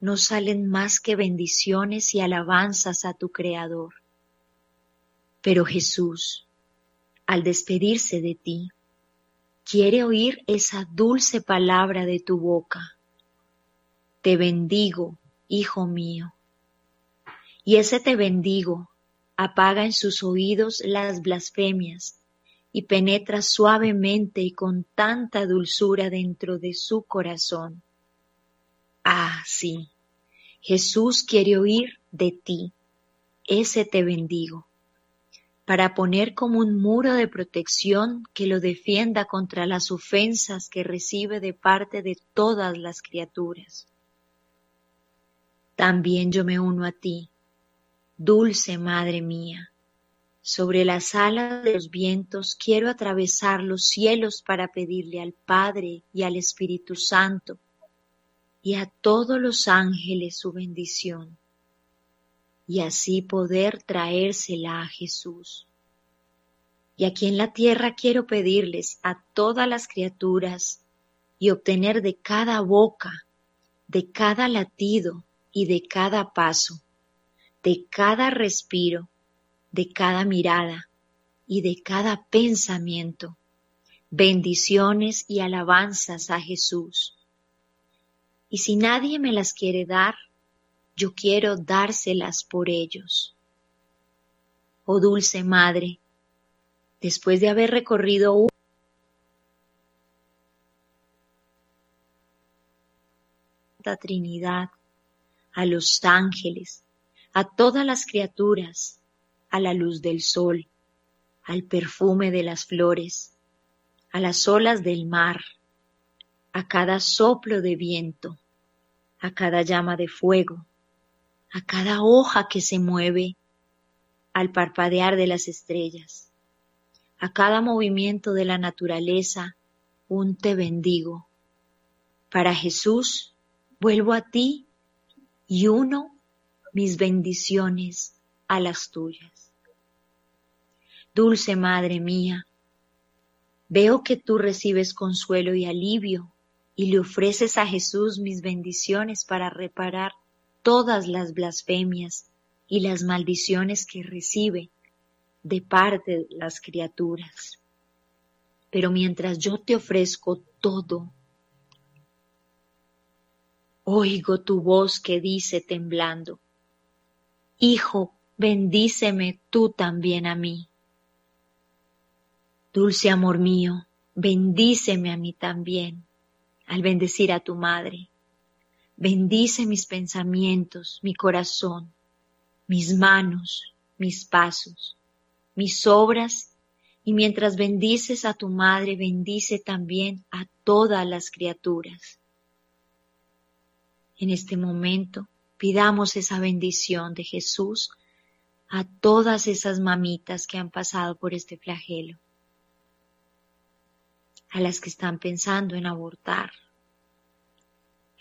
no salen más que bendiciones y alabanzas a tu Creador. Pero Jesús, al despedirse de ti, quiere oír esa dulce palabra de tu boca. Te bendigo, hijo mío. Y ese te bendigo apaga en sus oídos las blasfemias y penetra suavemente y con tanta dulzura dentro de su corazón. Ah, sí, Jesús quiere oír de ti, ese te bendigo, para poner como un muro de protección que lo defienda contra las ofensas que recibe de parte de todas las criaturas. También yo me uno a ti, dulce Madre mía. Sobre las alas de los vientos quiero atravesar los cielos para pedirle al Padre y al Espíritu Santo y a todos los ángeles su bendición, y así poder traérsela a Jesús. Y aquí en la tierra quiero pedirles a todas las criaturas y obtener de cada boca, de cada latido y de cada paso, de cada respiro, de cada mirada y de cada pensamiento, bendiciones y alabanzas a Jesús y si nadie me las quiere dar, yo quiero dárselas por ellos. Oh dulce Madre, después de haber recorrido una Trinidad, a los ángeles, a todas las criaturas, a la luz del sol, al perfume de las flores, a las olas del mar, a cada soplo de viento, a cada llama de fuego, a cada hoja que se mueve al parpadear de las estrellas, a cada movimiento de la naturaleza, un te bendigo. Para Jesús, vuelvo a ti y uno mis bendiciones a las tuyas. Dulce Madre mía, veo que tú recibes consuelo y alivio y le ofreces a Jesús mis bendiciones para reparar todas las blasfemias y las maldiciones que recibe de parte de las criaturas. Pero mientras yo te ofrezco todo, oigo tu voz que dice temblando, Hijo, bendíceme tú también a mí. Dulce amor mío, bendíceme a mí también al bendecir a tu madre. bendice mis pensamientos, mi corazón, mis manos, mis pasos, mis obras, y mientras bendices a tu madre, bendice también a todas las criaturas. En este momento pidamos esa bendición de Jesús a todas esas mamitas que han pasado por este flagelo, a las que están pensando en abortar.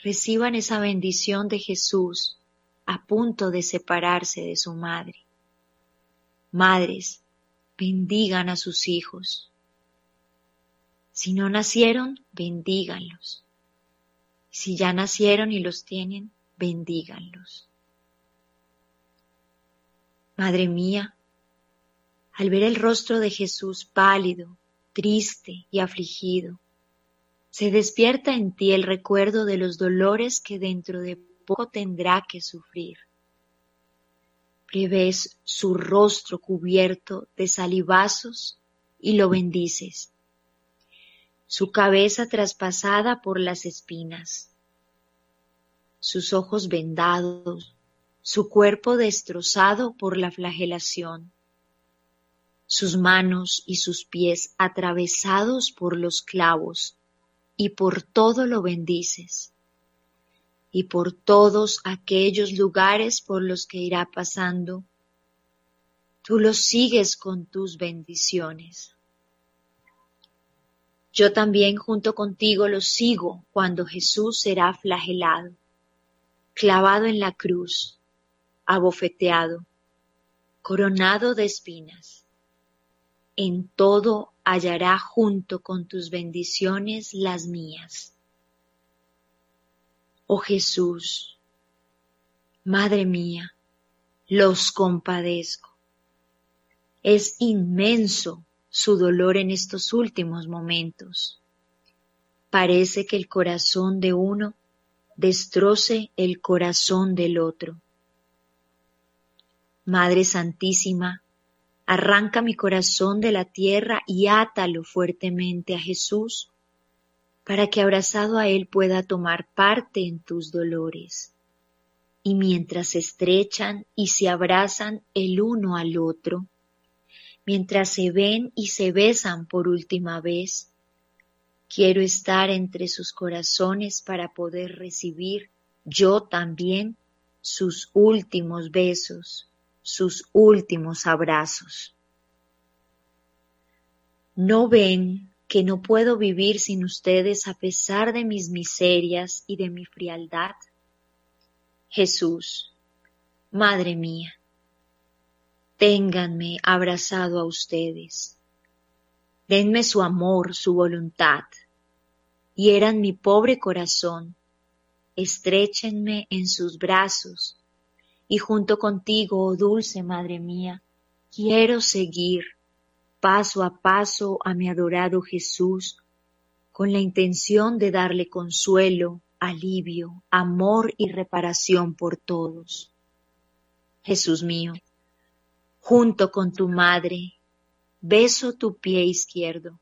Reciban esa bendición de Jesús a punto de separarse de su madre. Madres, bendigan a sus hijos. Si no nacieron, bendíganlos. Si ya nacieron y los tienen, bendíganlos. Madre mía, al ver el rostro de Jesús pálido, triste y afligido, se despierta en ti el recuerdo de los dolores que dentro de poco tendrá que sufrir. Prevés su rostro cubierto de salivazos y lo bendices. Su cabeza traspasada por las espinas. Sus ojos vendados, su cuerpo destrozado por la flagelación. Sus manos y sus pies atravesados por los clavos y por todo lo bendices y por todos aquellos lugares por los que irá pasando, tú los sigues con tus bendiciones. Yo también junto contigo los sigo cuando Jesús será flagelado, clavado en la cruz, abofeteado, coronado de espinas. En todo hallará junto con tus bendiciones las mías. Oh Jesús, Madre mía, los compadezco. Es inmenso su dolor en estos últimos momentos. Parece que el corazón de uno destroce el corazón del otro. Madre Santísima, arranca mi corazón de la tierra y átalo fuertemente a Jesús para que abrazado a Él pueda tomar parte en tus dolores. Y mientras se estrechan y se abrazan el uno al otro, mientras se ven y se besan por última vez, quiero estar entre sus corazones para poder recibir yo también sus últimos besos, sus últimos abrazos. No ven que no puedo vivir sin ustedes a pesar de mis miserias y de mi frialdad? Jesús, Madre mía, ténganme abrazado a ustedes. Denme su amor, su voluntad. Hieran mi pobre corazón. Estréchenme en sus brazos. Y junto contigo, oh dulce Madre mía, quiero seguir paso a paso a mi adorado Jesús con la intención de darle consuelo, alivio, amor y reparación por todos. Jesús mío, junto con tu madre, beso tu pie izquierdo,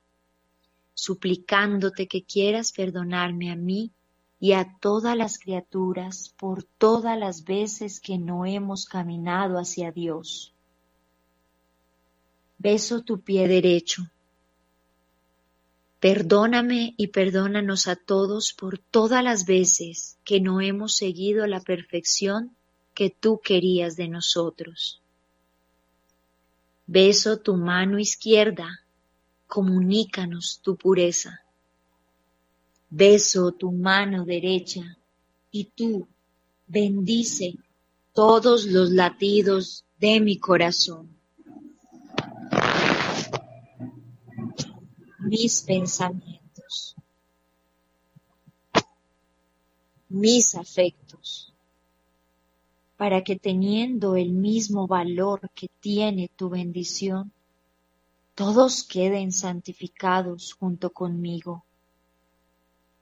suplicándote que quieras perdonarme a mí y a todas las criaturas por todas las veces que no hemos caminado hacia Dios beso tu pie derecho. Perdóname y perdónanos a todos por todas las veces que no hemos seguido la perfección que tú querías de nosotros. Beso tu mano izquierda, comunícanos tu pureza. Beso tu mano derecha y tú bendice todos los latidos de mi corazón. mis pensamientos, mis afectos, para que teniendo el mismo valor que tiene tu bendición, todos queden santificados junto conmigo.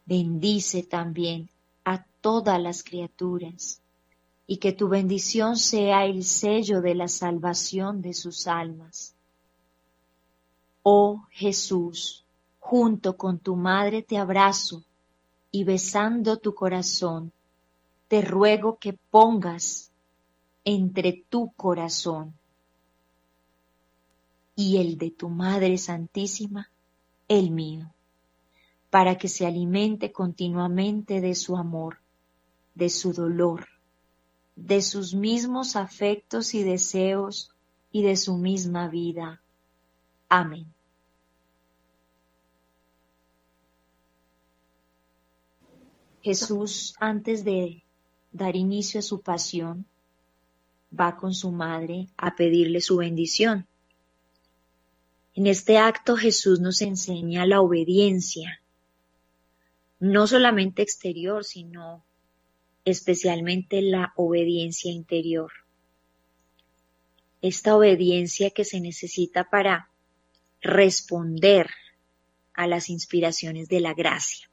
Bendice también a todas las criaturas, y que tu bendición sea el sello de la salvación de sus almas Oh Jesús, junto con tu madre te abrazo y besando tu corazón, te ruego que pongas entre tu corazón y el de tu Madre Santísima, el mío, para que se alimente continuamente de su amor, de su dolor, de sus mismos afectos y deseos y de su misma vida. Amén. Jesús, antes de dar inicio a su pasión, va con su madre a pedirle su bendición. En este acto Jesús nos enseña la obediencia, no solamente exterior, sino especialmente la obediencia interior. Esta obediencia que se necesita para responder a las inspiraciones de la gracia.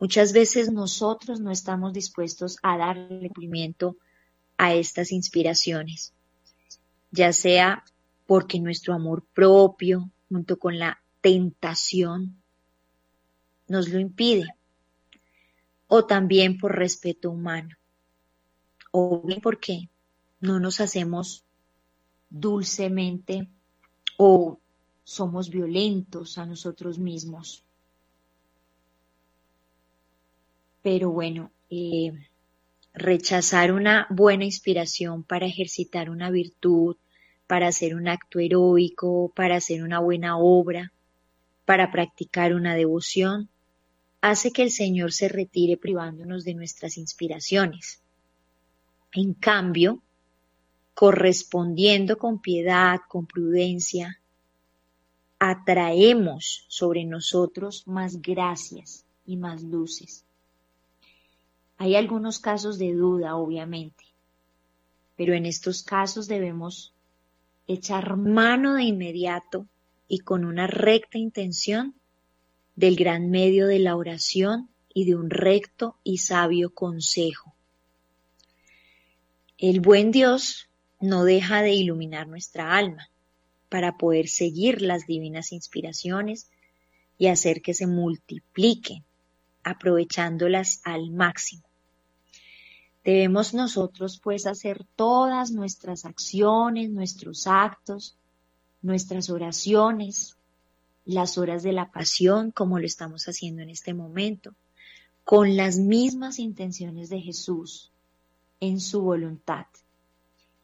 Muchas veces nosotros no estamos dispuestos a darle cumplimiento a estas inspiraciones, ya sea porque nuestro amor propio, junto con la tentación, nos lo impide, o también por respeto humano, o bien porque no nos hacemos dulcemente o somos violentos a nosotros mismos. Pero bueno, eh, rechazar una buena inspiración para ejercitar una virtud, para hacer un acto heroico, para hacer una buena obra, para practicar una devoción, hace que el Señor se retire privándonos de nuestras inspiraciones. En cambio, correspondiendo con piedad, con prudencia, atraemos sobre nosotros más gracias y más luces. Hay algunos casos de duda, obviamente, pero en estos casos debemos echar mano de inmediato y con una recta intención del gran medio de la oración y de un recto y sabio consejo. El buen Dios no deja de iluminar nuestra alma para poder seguir las divinas inspiraciones y hacer que se multipliquen, aprovechándolas al máximo. Debemos nosotros pues hacer todas nuestras acciones, nuestros actos, nuestras oraciones, las horas de la pasión, como lo estamos haciendo en este momento, con las mismas intenciones de Jesús en su voluntad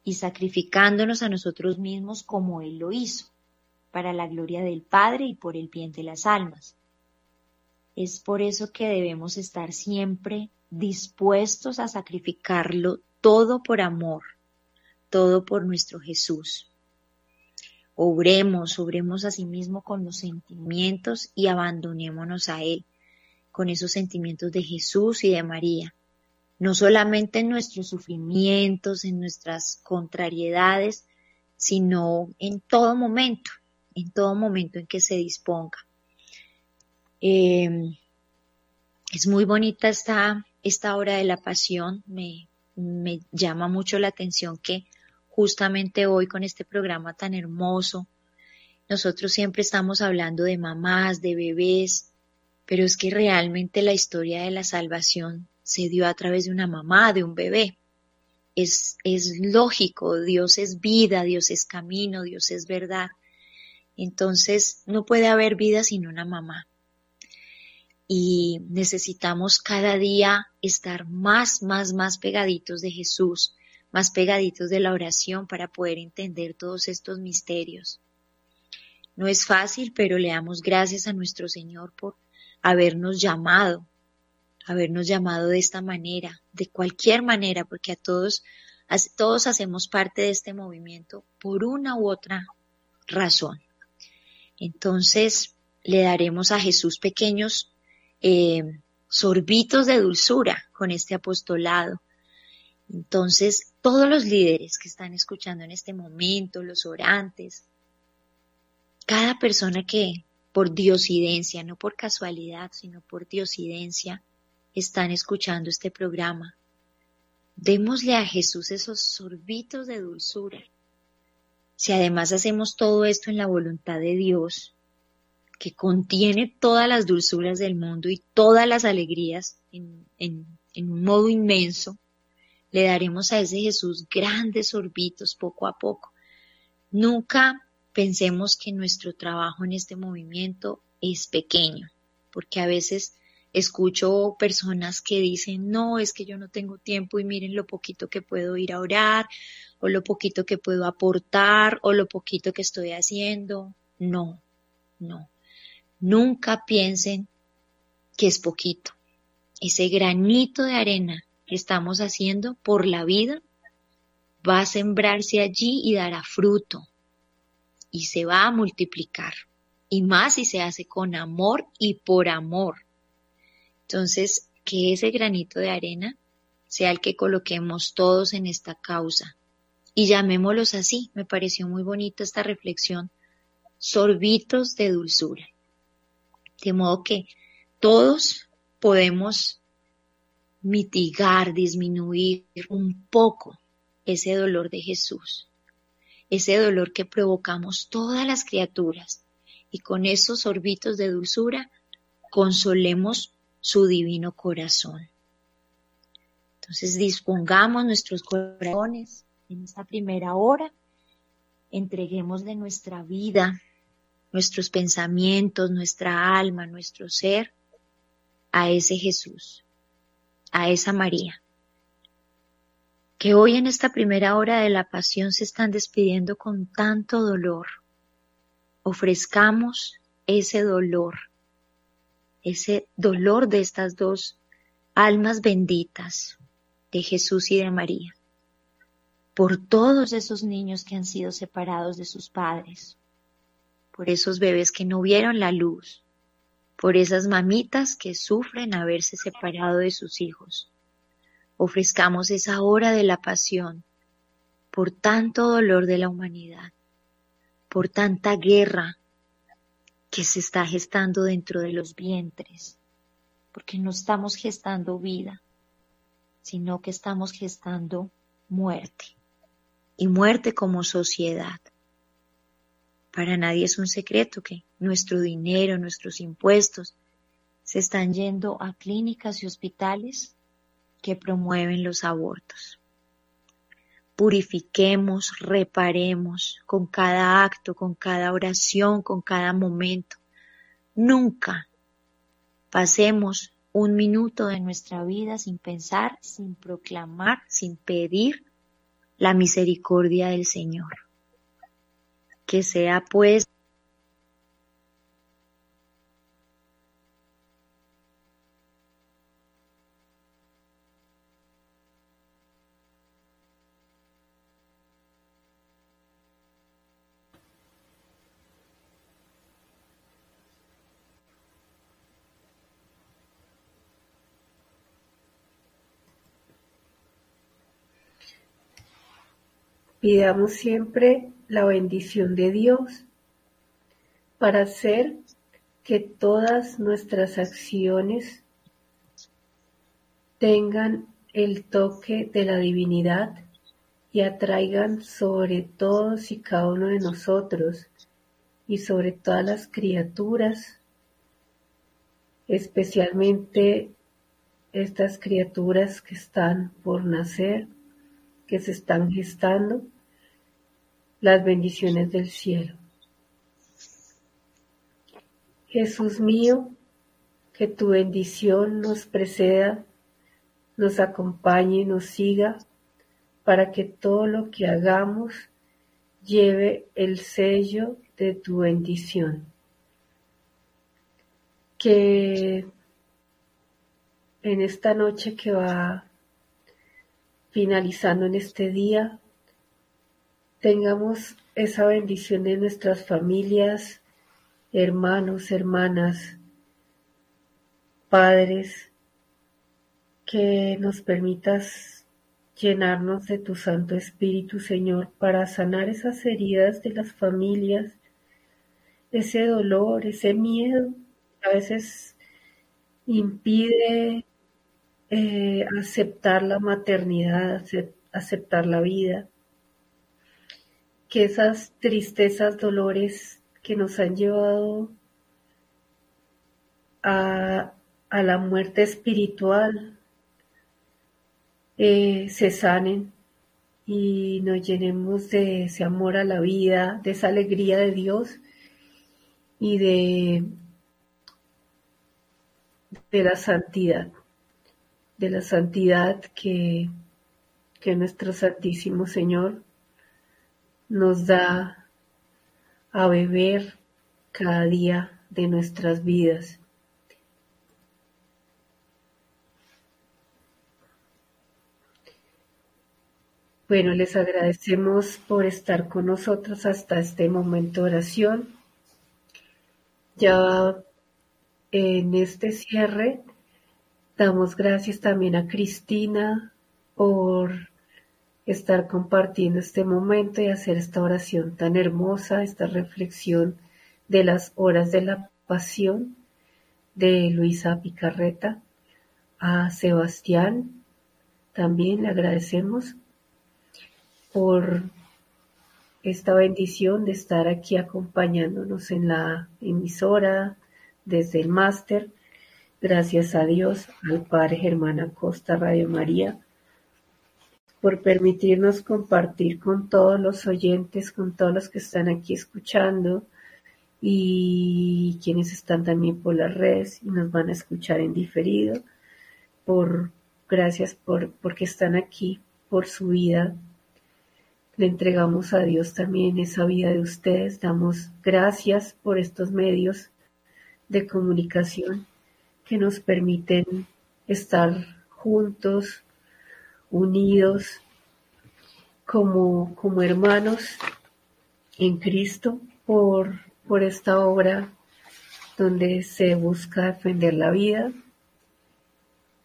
y sacrificándonos a nosotros mismos como Él lo hizo, para la gloria del Padre y por el bien de las almas. Es por eso que debemos estar siempre dispuestos a sacrificarlo todo por amor, todo por nuestro Jesús. Obremos, obremos a sí mismo con los sentimientos y abandonémonos a Él, con esos sentimientos de Jesús y de María, no solamente en nuestros sufrimientos, en nuestras contrariedades, sino en todo momento, en todo momento en que se disponga. Eh, es muy bonita esta, esta hora de la pasión, me, llama mucho la atención que justamente hoy con este programa tan hermoso, nosotros siempre estamos hablando de mamás, de bebés, pero es que realmente la historia de la salvación se dio a través de una mamá, de un bebé. Es lógico, Dios es vida, Dios es camino, Dios es verdad. Entonces no puede haber vida sin una mamá y necesitamos cada día estar más, más, más pegaditos de Jesús, más pegaditos de la oración para poder entender todos estos misterios. No es fácil, pero le damos gracias a nuestro Señor por habernos llamado, habernos llamado de esta manera, de cualquier manera, porque a todos, todos hacemos parte de este movimiento por una u otra razón. Entonces, le daremos a Jesús pequeños eh, sorbitos de dulzura con este apostolado. Entonces, todos los líderes que están escuchando en este momento, los orantes, cada persona que por diosidencia, no por casualidad, sino por diosidencia, están escuchando este programa, démosle a Jesús esos sorbitos de dulzura. Si además hacemos todo esto en la voluntad de Dios, que contiene todas las dulzuras del mundo y todas las alegrías en, un modo inmenso, le daremos a ese Jesús grandes sorbitos poco a poco. Nunca pensemos que nuestro trabajo en este movimiento es pequeño, porque a veces escucho personas que dicen, no, es que yo no tengo tiempo y miren lo poquito que puedo ir a orar, o lo poquito que puedo aportar, o lo poquito que estoy haciendo. No, no. Nunca piensen que es poquito. Ese granito de arena que estamos haciendo por la vida va a sembrarse allí y dará fruto y se va a multiplicar. Y más si se hace con amor y por amor. Entonces, que ese granito de arena sea el que coloquemos todos en esta causa. Y llamémoslos así. Me pareció muy bonita esta reflexión. Sorbitos de dulzura. De modo que todos podemos mitigar, disminuir un poco ese dolor de Jesús, ese dolor que provocamos todas las criaturas, y con esos sorbitos de dulzura consolemos su divino corazón. Entonces dispongamos nuestros corazones en esta primera hora, entreguemos de nuestra vida, nuestros pensamientos, nuestra alma, nuestro ser a ese Jesús, a esa María, que hoy en esta primera hora de la pasión se están despidiendo con tanto dolor. Ofrezcamos ese dolor, ese dolor de estas dos almas benditas, de Jesús y de María, por todos esos niños que han sido separados de sus padres, por esos bebés que no vieron la luz, por esas mamitas que sufren haberse separado de sus hijos. Ofrezcamos esa hora de la pasión por tanto dolor de la humanidad, por tanta guerra que se está gestando dentro de los vientres, porque no estamos gestando vida, sino que estamos gestando muerte, y muerte como sociedad. Para nadie es un secreto que nuestro dinero, nuestros impuestos, se están yendo a clínicas y hospitales que promueven los abortos. Purifiquemos, reparemos con cada acto, con cada oración, con cada momento. Nunca pasemos un minuto de nuestra vida sin pensar, sin proclamar, sin pedir la misericordia del Señor que sea pues Pidamos siempre la bendición de Dios para hacer que todas nuestras acciones tengan el toque de la divinidad y atraigan sobre todos y cada uno de nosotros y sobre todas las criaturas, especialmente estas criaturas que están por nacer, que se están gestando, las bendiciones del cielo. Jesús mío, que tu bendición nos preceda, nos acompañe y nos siga, para que todo lo que hagamos lleve el sello de tu bendición. Que en esta noche que va finalizando en este día, tengamos esa bendición de nuestras familias, hermanos, hermanas, padres, que nos permitas llenarnos de tu Santo Espíritu, Señor, para sanar esas heridas de las familias, ese dolor, ese miedo, a veces impide eh, aceptar la maternidad, aceptar la vida que esas tristezas, dolores que nos han llevado a, la muerte espiritual, eh, se sanen y nos llenemos de ese amor a la vida, de esa alegría de Dios y de, de la santidad, de la santidad que, que nuestro Santísimo Señor nos da a beber cada día de nuestras vidas. Bueno, les agradecemos por estar con nosotros hasta este momento de oración. Ya en este cierre damos gracias también a Cristina por estar compartiendo este momento y hacer esta oración tan hermosa, esta reflexión de las horas de la pasión de Luisa Picarreta. A Sebastián también le agradecemos por esta bendición de estar aquí acompañándonos en la emisora desde el máster. Gracias a Dios, al Padre Germán Acosta Radio María, por permitirnos compartir con todos los oyentes, con todos los que están aquí escuchando y quienes están también por las redes y nos van a escuchar en diferido. Por gracias por porque están aquí, por su vida le entregamos a Dios también esa vida de ustedes. Damos gracias por estos medios de comunicación que nos permiten estar juntos, unidos, como, como hermanos en Cristo por, por esta obra donde se busca defender la vida.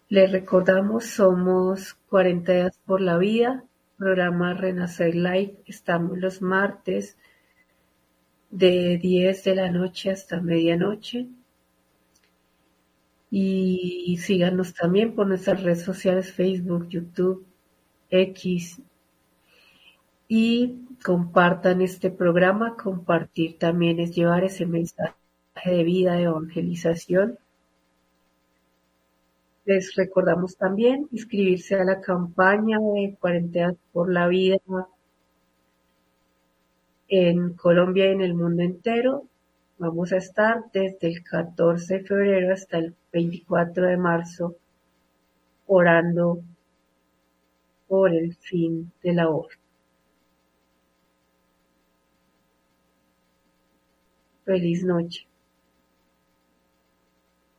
Le recordamos, somos 40 días por la vida programa Renacer Live. Estamos los martes de 10 de la noche hasta medianoche. Y síganos también por nuestras redes sociales, Facebook, YouTube, X. Y compartan este programa. Compartir también es llevar ese mensaje de vida, de evangelización les recordamos también inscribirse a la campaña de Cuarentena por la Vida en Colombia y en el mundo entero. Vamos a estar desde el 14 de febrero hasta el 24 de marzo orando por el fin de la obra. Feliz noche.